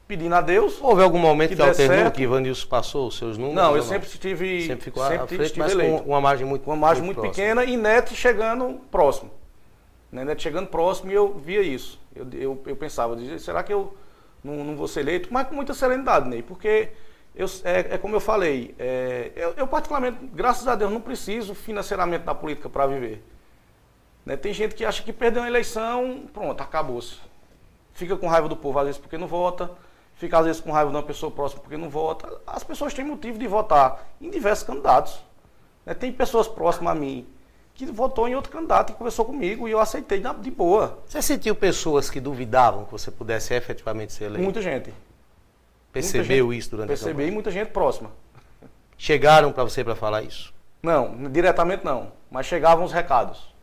Speaker 2: pedindo a Deus.
Speaker 1: Houve algum momento que, que alternou que Ivanilson passou os seus números?
Speaker 2: Não, eu sempre estive.
Speaker 1: Sempre ficou sempre à frente, mas eleito. com uma margem muito
Speaker 2: Uma margem muito, muito pequena e Neto chegando próximo. Né? Neto chegando próximo e eu via isso. Eu, eu, eu pensava, será que eu não, não vou ser eleito, mas com muita serenidade, Ney, porque eu, é, é, como eu falei, é, eu, eu, particularmente, graças a Deus, não preciso financeiramente da política para viver. Né? Tem gente que acha que perdeu uma eleição, pronto, acabou-se. Fica com raiva do povo, às vezes, porque não vota, fica às vezes com raiva de uma pessoa próxima porque não vota. As pessoas têm motivo de votar em diversos candidatos. Né? Tem pessoas próximas a mim que votou em outro candidato e conversou comigo e eu aceitei de boa.
Speaker 1: Você sentiu pessoas que duvidavam que você pudesse efetivamente ser eleito?
Speaker 2: Muita gente.
Speaker 1: Percebeu muita gente, isso durante
Speaker 2: percebi, a Percebi muita gente próxima.
Speaker 1: Chegaram para você para falar isso?
Speaker 2: Não, diretamente não, mas chegavam os recados.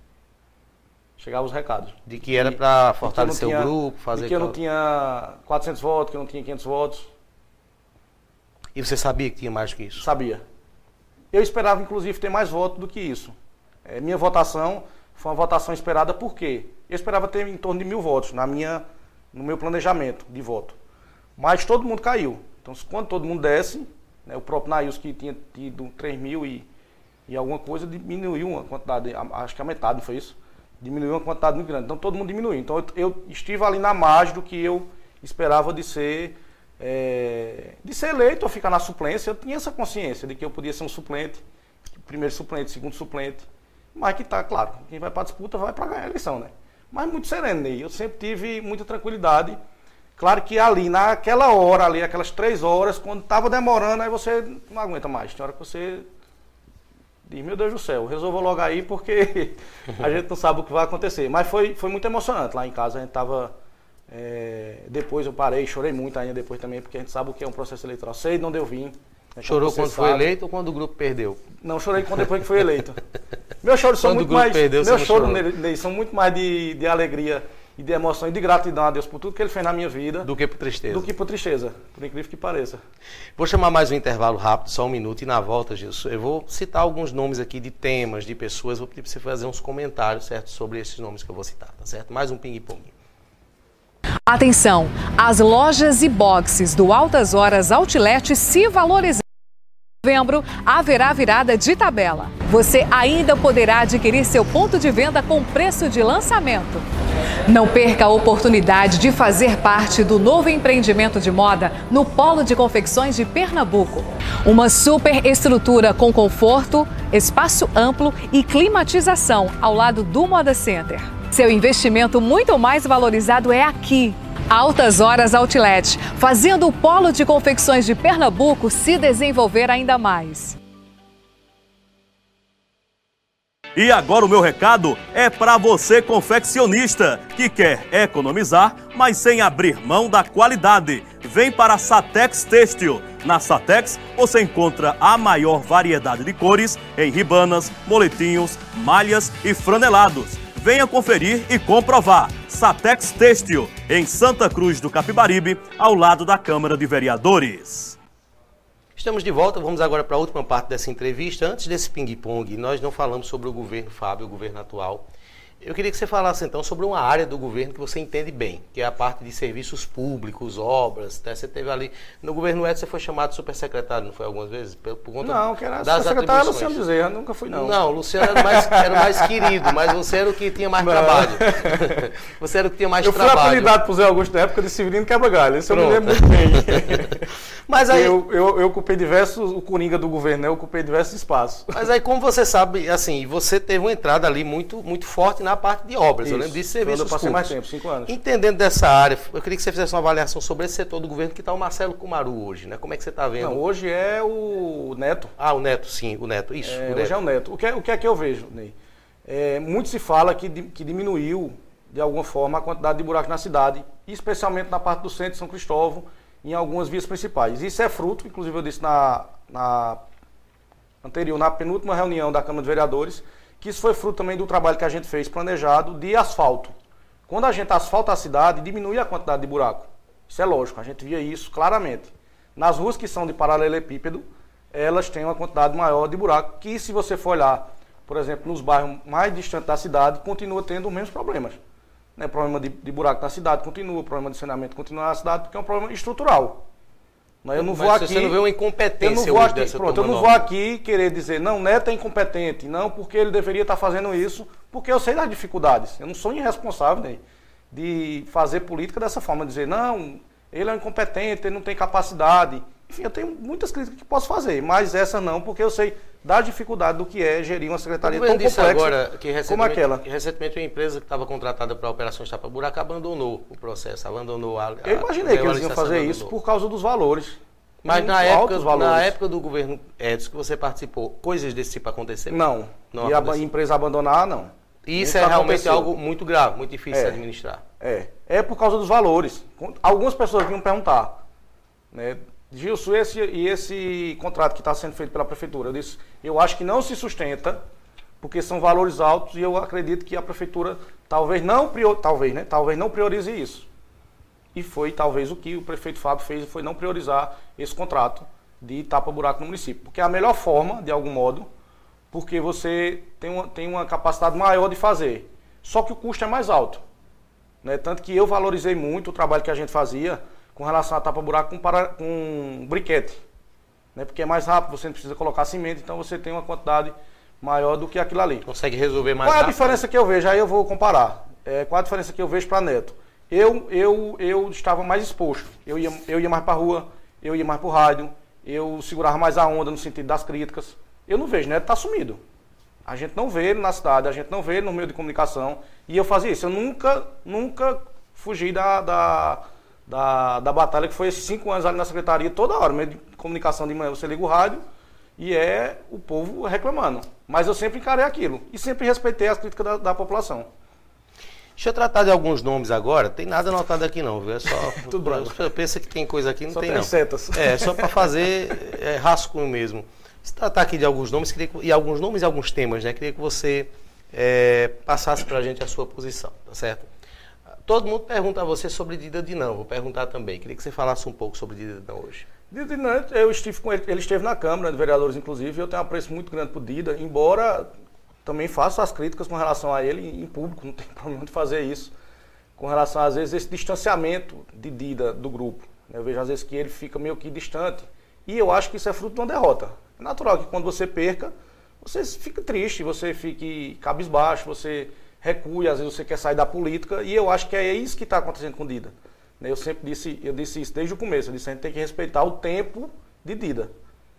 Speaker 2: Chegavam os recados.
Speaker 1: De que era para fortalecer tinha, o grupo, fazer...
Speaker 2: De que eu não tinha 400 votos, que eu não tinha 500 votos.
Speaker 1: E você sabia que tinha mais do que isso?
Speaker 2: Sabia. Eu esperava, inclusive, ter mais votos do que isso. É, minha votação foi uma votação esperada por quê? Eu esperava ter em torno de mil votos na minha, no meu planejamento de voto. Mas todo mundo caiu. Então, quando todo mundo desce, né, o próprio Nails, que tinha tido 3 mil e, e alguma coisa, diminuiu uma quantidade, acho que a metade, não foi isso? Diminuiu uma quantidade muito grande. Então, todo mundo diminuiu. Então, eu, eu estive ali na margem do que eu esperava de ser, é, de ser eleito ou ficar na suplência. Eu tinha essa consciência de que eu podia ser um suplente, primeiro suplente, segundo suplente. Mas que tá, claro, quem vai para a disputa vai para ganhar a eleição, né? Mas muito sereno, Ney. Eu sempre tive muita tranquilidade. Claro que ali, naquela hora, ali, aquelas três horas, quando estava demorando, aí você não aguenta mais. Tem hora que você diz, meu Deus do céu, resolva logo aí porque [LAUGHS] a gente não sabe o que vai acontecer. Mas foi, foi muito emocionante lá em casa. A gente estava. É, depois eu parei, chorei muito ainda depois também, porque a gente sabe o que é um processo eleitoral. Sei de onde eu vim.
Speaker 1: Chorou quando sabe. foi eleito ou quando o grupo perdeu?
Speaker 2: Não, chorei quando depois que foi eleito. Meus choros são muito mais. Perdeu, meus choros Ney, são muito mais de, de alegria e de emoção e de gratidão a Deus por tudo que Ele fez na minha vida.
Speaker 1: Do que por tristeza.
Speaker 2: Do que por tristeza, por incrível que pareça.
Speaker 1: Vou chamar mais um intervalo rápido, só um minuto, e na volta, Jesus, eu vou citar alguns nomes aqui de temas, de pessoas, vou pedir para você fazer uns comentários, certo, sobre esses nomes que eu vou citar, tá certo? Mais um ping-pong.
Speaker 6: Atenção, as lojas e boxes do Altas Horas Outlet se valorizam novembro haverá virada de tabela. Você ainda poderá adquirir seu ponto de venda com preço de lançamento. Não perca a oportunidade de fazer parte do novo empreendimento de moda no Polo de Confecções de Pernambuco. Uma super estrutura com conforto, espaço amplo e climatização ao lado do Moda Center. Seu investimento muito mais valorizado é aqui, Altas Horas Outlet, fazendo o polo de confecções de Pernambuco se desenvolver ainda mais.
Speaker 3: E agora o meu recado é para você confeccionista que quer economizar, mas sem abrir mão da qualidade. Vem para a Satex Têxtil. Na Satex você encontra a maior variedade de cores em ribanas, moletinhos, malhas e franelados Venha conferir e comprovar. Satex Têxtil, em Santa Cruz do Capibaribe, ao lado da Câmara de Vereadores.
Speaker 1: Estamos de volta, vamos agora para a última parte dessa entrevista. Antes desse ping-pong, nós não falamos sobre o governo Fábio, o governo atual. Eu queria que você falasse então sobre uma área do governo que você entende bem, que é a parte de serviços públicos, obras. Né? Você teve ali. No governo Edson você foi chamado de supersecretário, não foi algumas vezes? Por,
Speaker 2: por conta não, que era das secretário é Luciano Bezerra, nunca fui não.
Speaker 1: Não, Luciano era mais, era mais querido, mas você era o que tinha mais não. trabalho. [LAUGHS] você era o que tinha mais
Speaker 2: eu
Speaker 1: trabalho. Eu
Speaker 2: fui apelidado por Zé Augusto na época de Severino Quebra-Galho, isso Pronto. eu me lembro muito bem. [LAUGHS] mas aí... Eu, eu, eu ocupei diversos, o Coringa do governo, né? eu ocupei diversos espaços.
Speaker 1: Mas aí como você sabe, assim, você teve uma entrada ali muito, muito forte na parte de obras. Isso. Eu lembro disso serviços eu
Speaker 2: passei mais tempo, cinco anos.
Speaker 1: Entendendo dessa área, eu queria que você fizesse uma avaliação sobre esse setor do governo que está o Marcelo Cumaru hoje, né? Como é que você está vendo? Não,
Speaker 2: hoje é o Neto.
Speaker 1: Ah, o Neto, sim, o Neto, isso.
Speaker 2: É,
Speaker 1: o
Speaker 2: Neto. Hoje é o Neto. O que, é, o que é que eu vejo, Ney? É, muito se fala que, que diminuiu, de alguma forma, a quantidade de buracos na cidade, especialmente na parte do centro de São Cristóvão, em algumas vias principais. Isso é fruto, inclusive eu disse na, na anterior, na penúltima reunião da Câmara de Vereadores, que isso foi fruto também do trabalho que a gente fez planejado de asfalto. Quando a gente asfalta a cidade, diminui a quantidade de buraco. Isso é lógico, a gente via isso claramente. Nas ruas que são de paralelepípedo, elas têm uma quantidade maior de buraco, que se você for olhar, por exemplo, nos bairros mais distantes da cidade, continua tendo os mesmos problemas. Né? Problema de, de buraco na cidade continua, problema de saneamento continua na cidade, porque é um problema estrutural.
Speaker 1: Mas eu não vou aqui. Você não vê uma incompetência
Speaker 2: eu não vou aqui, pronto, eu não vou aqui querer dizer, não, Neto é incompetente, não, porque ele deveria estar fazendo isso, porque eu sei das dificuldades. Eu não sou irresponsável né, de fazer política dessa forma, dizer, não, ele é incompetente, ele não tem capacidade. Enfim, eu tenho muitas críticas que posso fazer, mas essa não, porque eu sei da dificuldade do que é gerir uma secretaria tão complexa
Speaker 1: agora como aquela. Que recentemente uma empresa que estava contratada para operações tapa buraco abandonou o processo, abandonou a.
Speaker 2: Eu imaginei que eles iam fazer abandonou. isso por causa dos valores.
Speaker 1: Mas na época, na época do governo Edson que você participou, coisas desse tipo aconteceram?
Speaker 2: Não. não e a empresa abandonar, não.
Speaker 1: Isso é realmente aconteceu. algo muito grave, muito difícil é, de administrar.
Speaker 2: É. É por causa dos valores. Algumas pessoas vinham perguntar, né? Gilson, esse, e esse contrato que está sendo feito pela prefeitura? Eu disse, eu acho que não se sustenta, porque são valores altos e eu acredito que a prefeitura talvez não, prior, talvez, né, talvez não priorize isso. E foi talvez o que o prefeito Fábio fez, foi não priorizar esse contrato de tapa-buraco no município. Porque é a melhor forma, de algum modo, porque você tem uma, tem uma capacidade maior de fazer. Só que o custo é mais alto. Né? Tanto que eu valorizei muito o trabalho que a gente fazia com relação a tapa-buraco com, para, com briquete. Né? Porque é mais rápido, você não precisa colocar cimento, então você tem uma quantidade maior do que aquilo ali.
Speaker 1: Consegue resolver mais
Speaker 2: Qual
Speaker 1: é a
Speaker 2: diferença que eu vejo? Aí eu vou comparar. É, qual a diferença que eu vejo para Neto? Eu, eu, eu estava mais exposto. Eu ia, eu ia mais para a rua, eu ia mais para o rádio, eu segurava mais a onda no sentido das críticas. Eu não vejo, Neto está sumido. A gente não vê ele na cidade, a gente não vê ele no meio de comunicação. E eu fazia isso. Eu nunca, nunca fugi da, da da, da batalha, que foi esses cinco anos ali na secretaria, toda hora, meio de comunicação de manhã, você liga o rádio e é o povo reclamando. Mas eu sempre encarei aquilo e sempre respeitei as críticas da, da população.
Speaker 1: Deixa eu tratar de alguns nomes agora. Tem nada anotado aqui não, viu? É só. [LAUGHS]
Speaker 2: Tudo branco.
Speaker 1: Pensa que tem coisa aqui, não
Speaker 2: só
Speaker 1: tem,
Speaker 2: tem
Speaker 1: não.
Speaker 2: setas.
Speaker 1: É, só para fazer é, rascunho mesmo. Se tratar aqui de alguns nomes, que, e alguns nomes e alguns temas, né? Queria que você é, passasse para a gente a sua posição, tá certo? Todo mundo pergunta a você sobre Dida Dinan, vou perguntar também. Queria que você falasse um pouco sobre Dida Dinan hoje.
Speaker 2: Dida Dinan, eu estive com ele, ele esteve na Câmara de Vereadores, inclusive, eu tenho um apreço muito grande por Dida, embora também faço as críticas com relação a ele em público, não tem [LAUGHS] problema de fazer isso, com relação, às vezes, esse distanciamento de Dida do grupo. Eu vejo, às vezes, que ele fica meio que distante, e eu acho que isso é fruto de uma derrota. É natural que quando você perca, você fica triste, você fique cabisbaixo, você recue, às vezes você quer sair da política, e eu acho que é isso que está acontecendo com Dida. Né, eu sempre disse, eu disse isso desde o começo, eu disse, a gente tem que respeitar o tempo de Dida.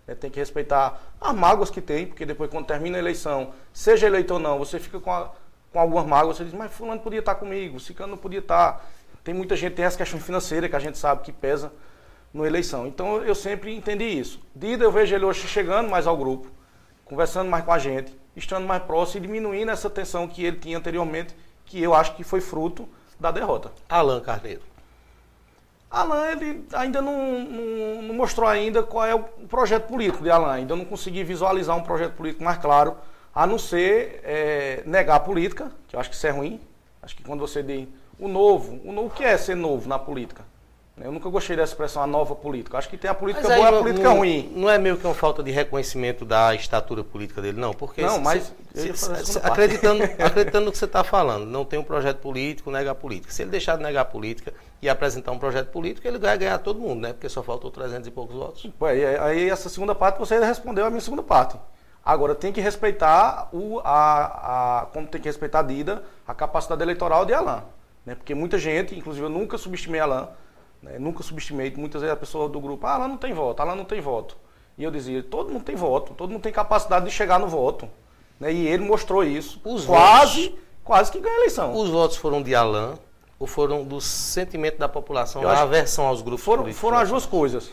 Speaker 2: Né, tem que respeitar as mágoas que tem, porque depois quando termina a eleição, seja eleito ou não, você fica com, a, com algumas mágoas, você diz, mas fulano podia estar comigo, ciclano não podia estar. Tem muita gente, tem as questões financeiras que a gente sabe que pesa na eleição. Então eu sempre entendi isso. Dida, eu vejo ele hoje chegando mais ao grupo, conversando mais com a gente, estando mais próximo e diminuindo essa tensão que ele tinha anteriormente, que eu acho que foi fruto da derrota.
Speaker 1: Alan Carneiro.
Speaker 2: Alan, ele ainda não, não, não, mostrou ainda qual é o projeto político de Alan. Ainda não consegui visualizar um projeto político mais claro, a não ser é, negar a política, que eu acho que isso é ruim. Acho que quando você diz o novo, o novo, o que é ser novo na política? Eu nunca gostei dessa expressão, a nova política. Acho que tem a política boa e a política
Speaker 1: não,
Speaker 2: ruim.
Speaker 1: Não é meio que uma falta de reconhecimento da estatura política dele, não? Porque
Speaker 2: Não,
Speaker 1: se-
Speaker 2: mas
Speaker 1: se- se- acreditando, [LAUGHS] acreditando no que você está falando, não tem um projeto político, nega a política. Se ele deixar de negar a política e apresentar um projeto político, ele vai ganhar todo mundo, né? Porque só faltou 300 e poucos votos.
Speaker 2: Pô, aí, aí essa segunda parte você respondeu a minha segunda parte. Agora tem que respeitar o, a, a, como tem que respeitar a Dida, a capacidade eleitoral de Alain. Né? Porque muita gente, inclusive eu nunca subestimei Alain, né? nunca subestimei, muitas vezes a pessoa do grupo, ah, Alain não tem voto, Alain não tem voto. E eu dizia, todo mundo tem voto, todo mundo tem capacidade de chegar no voto. Né? E ele mostrou isso.
Speaker 1: Os
Speaker 2: quase,
Speaker 1: votos.
Speaker 2: quase que ganha a eleição.
Speaker 1: Os votos foram de Alain ou foram do sentimento da população,
Speaker 2: Eu
Speaker 1: aversão aos grupos
Speaker 2: Foram,
Speaker 1: políticos?
Speaker 2: foram as duas coisas.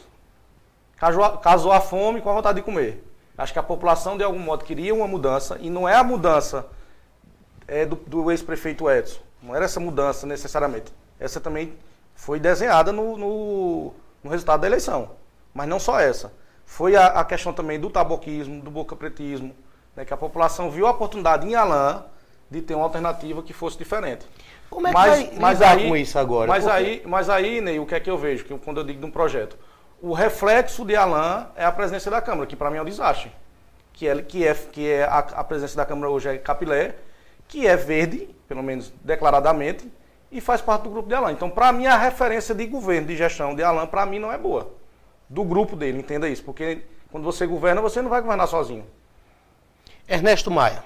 Speaker 2: Casou a, casou a fome com a vontade de comer. Acho que a população, de algum modo, queria uma mudança, e não é a mudança é, do, do ex-prefeito Edson. Não era essa mudança necessariamente. Essa também foi desenhada no, no, no resultado da eleição. Mas não só essa. Foi a, a questão também do taboquismo, do bocapretismo, né, que a população viu a oportunidade em Alain de ter uma alternativa que fosse diferente.
Speaker 1: Como é que vai lidar com isso agora?
Speaker 2: Mas
Speaker 1: Porque-
Speaker 2: aí, mas aí, Ney, o que é que eu vejo que quando eu digo de um projeto? O reflexo de Alain é a presidência da Câmara, que para mim é um desastre. Que é, que é, que é a, a presidência da Câmara hoje é Capilé, que é verde, pelo menos declaradamente, e faz parte do grupo de Alain. Então, para mim, a referência de governo, de gestão de Alain, para mim, não é boa. Do grupo dele, entenda isso. Porque quando você governa, você não vai governar sozinho.
Speaker 1: Ernesto Maia.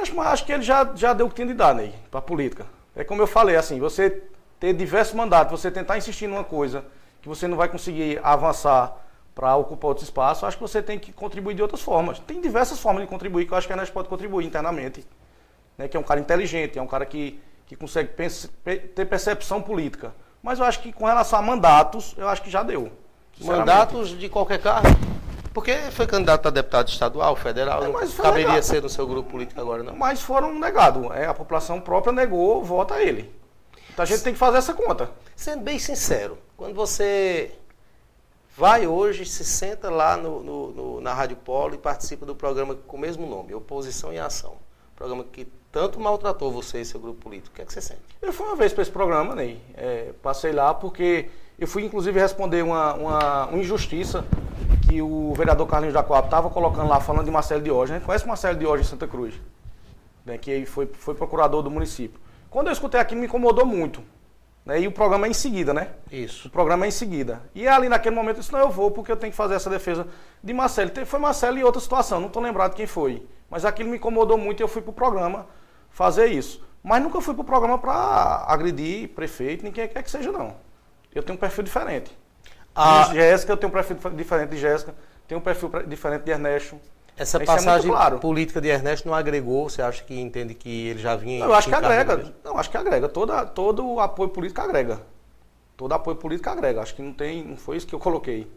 Speaker 2: Acho, mas acho que ele já, já deu o que tinha de dar, Ney, para a política. É como eu falei, assim, você ter diversos mandatos, você tentar insistir numa coisa que você não vai conseguir avançar para ocupar outros espaços, acho que você tem que contribuir de outras formas. Tem diversas formas de contribuir que eu acho que a Ernesto pode contribuir internamente. Né, que é um cara inteligente, é um cara que, que consegue ter percepção política. Mas eu acho que com relação a mandatos, eu acho que já deu.
Speaker 1: Mandatos de qualquer cargo? Porque foi candidato a deputado estadual, federal,
Speaker 2: É,
Speaker 1: não caberia
Speaker 2: legal.
Speaker 1: ser no seu grupo político agora, não.
Speaker 2: Mas foram negados. É, a população própria negou, vota a ele. Então a gente tem que fazer essa conta.
Speaker 1: Sendo bem sincero, quando você vai hoje, se senta lá no, no- no- na Rádio Polo e participa do programa com o mesmo nome, Oposição em Ação, programa que tanto maltratou você e seu grupo político, o que é que você sente?
Speaker 2: Eu fui uma vez para esse programa, Ney. É, passei lá porque eu fui inclusive responder uma, uma, uma injustiça que o vereador Carlinhos da Coab estava colocando lá, falando de Marcelo Diógenes. Gente conhece Marcelo Diógenes em Santa Cruz, né, que foi, foi procurador do município. Quando eu escutei aquilo, me incomodou muito. Né, e o programa é em seguida, né?
Speaker 1: Isso.
Speaker 2: O programa é em seguida. E ali naquele momento eu disse, não, eu vou porque eu tenho que fazer essa defesa de Marcelo. Foi Marcelo e outra situação, não estou lembrado quem foi. Mas aquilo me incomodou muito e eu fui para o programa fazer isso. Mas nunca fui para o programa para agredir prefeito, nem quem quer que seja, não. Eu tenho um perfil diferente.
Speaker 1: Ah.
Speaker 2: De Jéssica, eu tenho um perfil dif- diferente de Jéssica, tenho um perfil diferente de Ernesto.
Speaker 1: Essa
Speaker 2: Isso é
Speaker 1: passagem
Speaker 2: claro.
Speaker 1: política de Ernesto não agregou, você acha que entende que ele já vinha...
Speaker 2: Não, eu acho que agrega. Não, acho que agrega. Toda, todo apoio político agrega. Todo apoio político agrega. Acho que não tem, não foi isso que eu coloquei.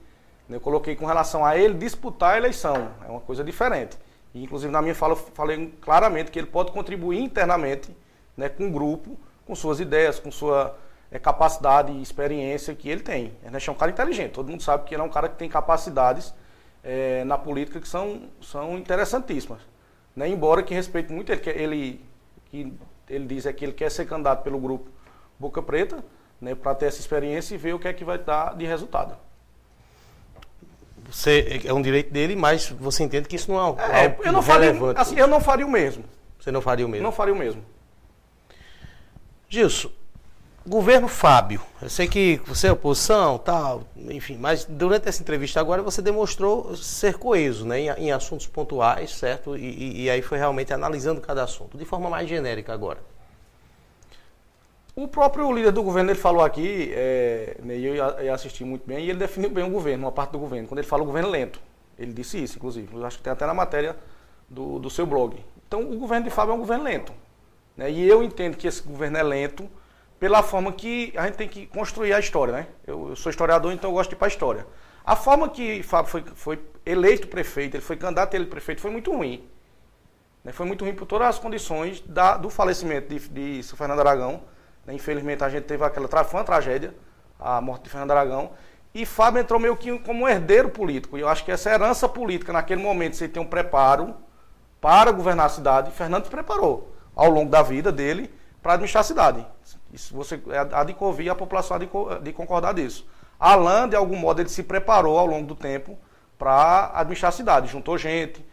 Speaker 2: Eu coloquei com relação a ele disputar a eleição. É uma coisa diferente. Inclusive, na minha fala, eu falei claramente que ele pode contribuir internamente né, com o grupo, com suas ideias, com sua eh, capacidade e experiência que ele tem. Ernesto é um cara inteligente. Todo mundo sabe que ele é um cara que tem capacidades eh, na política que são, são interessantíssimas. Né? Embora que respeito muito ele, ele, que ele diz é que ele quer ser candidato pelo grupo Boca Preta, né, para ter essa experiência e ver o que é que vai dar de resultado.
Speaker 1: Você, é um direito dele, mas você entende que isso não é, um,
Speaker 2: É,
Speaker 1: algo
Speaker 2: eu não faria,
Speaker 1: relevante.
Speaker 2: assim, eu não faria o mesmo.
Speaker 1: Você não faria o mesmo?
Speaker 2: Não faria o mesmo.
Speaker 1: Gilson, governo Fábio, eu sei que você é oposição, tal, enfim, mas durante essa entrevista agora você demonstrou ser coeso né, em, em assuntos pontuais, certo? E, e- e aí foi realmente analisando cada assunto, de forma mais genérica agora.
Speaker 2: O próprio líder do governo, ele falou aqui, é, né, eu assisti muito bem, e ele definiu bem o governo, uma parte do governo, quando ele fala o governo lento. Ele disse isso, inclusive. Eu acho que tem até na matéria do, do seu blog. Então, o governo de Fábio é um governo lento. né? E eu entendo que esse governo é lento pela forma que a gente tem que construir a história. Né? Eu, eu sou historiador, então eu gosto de ir para a história. A forma que Fábio foi, foi eleito prefeito, ele foi candidato a ele prefeito, foi muito ruim. né? Foi muito ruim por todas as condições da- do falecimento de, de Sr. Fernando Aragão. Né? Infelizmente a gente teve aquela foi uma tragédia, a morte de Fernando Aragão. E Fábio entrou meio que como um herdeiro político. E eu acho que essa herança política, naquele momento, você tem um preparo para governar a cidade. Fernando se preparou ao longo da vida dele para administrar a cidade. Isso você é a de convir a população de, de concordar disso. Alan, de algum modo, ele se preparou ao longo do tempo para administrar a cidade. Juntou gente,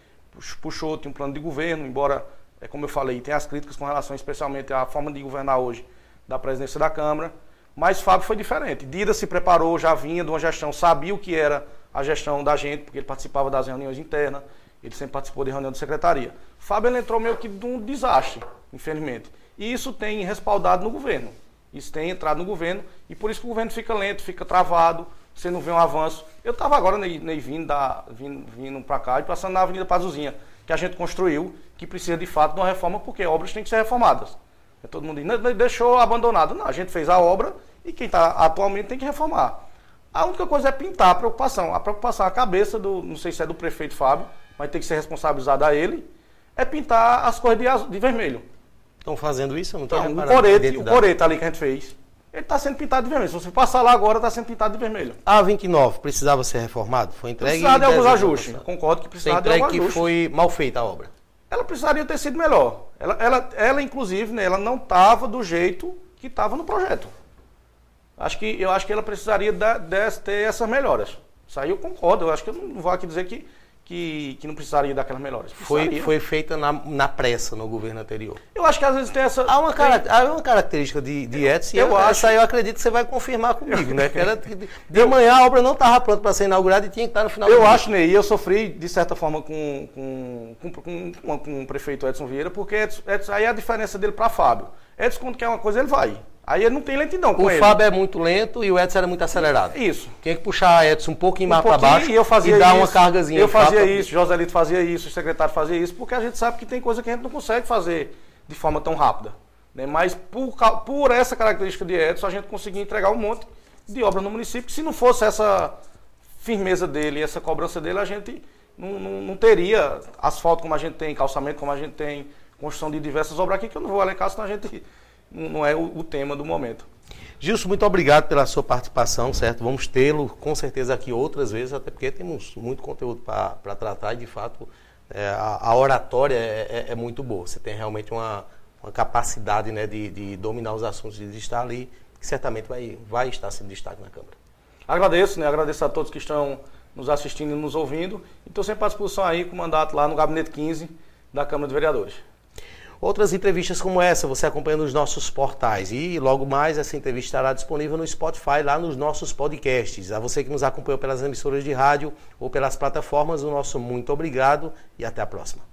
Speaker 2: puxou, tinha um plano de governo, embora, é como eu falei, tem as críticas com relação especialmente à forma de governar hoje da presidência da Câmara. Mas Fábio foi diferente. Dida se preparou, já vinha de uma gestão, sabia o que era a gestão da gente, porque ele participava das reuniões internas, ele sempre participou de reunião de secretaria. Fábio ele entrou meio que de um desastre, infelizmente. E isso tem respaldado no governo. Isso tem entrado no governo e por isso que o governo fica lento, fica travado, você não vê um avanço. Eu estava agora nem, nem vindo, da, vindo, vindo para cá e passando na Avenida Pazuzinha, que a gente construiu, que precisa de fato de uma reforma, porque obras têm que ser reformadas. Todo mundo diz, deixou abandonado. Não, a gente fez a obra e quem está atualmente tem que reformar. A única coisa é pintar a preocupação. A preocupação, a cabeça do, não sei se é do prefeito Fábio, mas tem que ser responsabilizado a ele, é pintar as cores de, azul, de vermelho.
Speaker 1: Estão fazendo isso? Não então,
Speaker 2: o corete, o corete ali que a gente fez, ele está sendo pintado de vermelho. Se você passar lá agora, está sendo pintado de vermelho.
Speaker 1: A 29 precisava ser reformado? Foi entregue?
Speaker 2: Precisava de alguns ajustes. Concordo que precisava de alguns
Speaker 1: ajustes. que foi mal feita a obra.
Speaker 2: Ela precisaria ter sido melhor. Ela, ela, ela inclusive, né, ela não estava do jeito que estava no projeto. Acho que, eu acho que ela precisaria de, ter essas melhoras. Isso aí eu concordo. Eu acho que eu não vou aqui dizer que que, que não precisaria daquelas melhores.
Speaker 1: Foi, foi feita na, na pressa no governo anterior.
Speaker 2: Eu acho que às vezes tem essa.
Speaker 1: Há uma, cara, há uma característica de, de Edson, eu, eu acho. Essa eu acredito que você vai confirmar comigo, né? [LAUGHS] Que era, de, de manhã a obra não estava pronta para ser inaugurada e tinha que estar no final
Speaker 2: Eu acho, Ney, e eu sofri, de certa forma, com, com, com, com, com, com o prefeito Edson Vieira, porque Edson, Edson, aí é a diferença dele para Fábio. Edson, quando quer uma coisa, ele vai. Aí ele não tem lentidão com
Speaker 1: o
Speaker 2: ele.
Speaker 1: O Fábio é muito lento e o Edson era muito acelerado.
Speaker 2: Isso.
Speaker 1: Tinha que puxar Edson um pouquinho mais um para baixo
Speaker 2: e, eu fazia
Speaker 1: e
Speaker 2: dar
Speaker 1: uma cargazinha.
Speaker 2: Eu fazia isso, Joselito fazia isso, o secretário fazia isso, porque a gente sabe que tem coisa que a gente não consegue fazer de forma tão rápida. Né? Mas por, por essa característica de Edson, a gente conseguia entregar um monte de obra no município. Se não fosse essa firmeza dele, essa cobrança dele, a gente não, não, não teria asfalto como a gente tem, calçamento como a gente tem, construção de diversas obras aqui, que eu não vou elencar, senão a gente não é o, o tema do momento.
Speaker 1: Gilson, muito obrigado pela sua participação, certo? Vamos tê-lo com certeza aqui outras vezes, até porque temos muito conteúdo para tratar e, de fato, é, a, a, oratória é, é, é, muito boa. Você tem realmente uma, uma capacidade né, de, de, dominar os assuntos e de estar ali, que certamente vai, vai estar sendo destaque na Câmara.
Speaker 2: Agradeço, né? Agradeço a todos que estão nos assistindo e nos ouvindo. E estou sempre à disposição aí com o mandato lá no Gabinete 15 da Câmara de Vereadores.
Speaker 1: Outras entrevistas como essa você acompanha nos nossos portais e logo mais essa entrevista estará disponível no Spotify, lá nos nossos podcasts. A você que nos acompanhou pelas emissoras de rádio ou pelas plataformas, o nosso muito obrigado e até a próxima.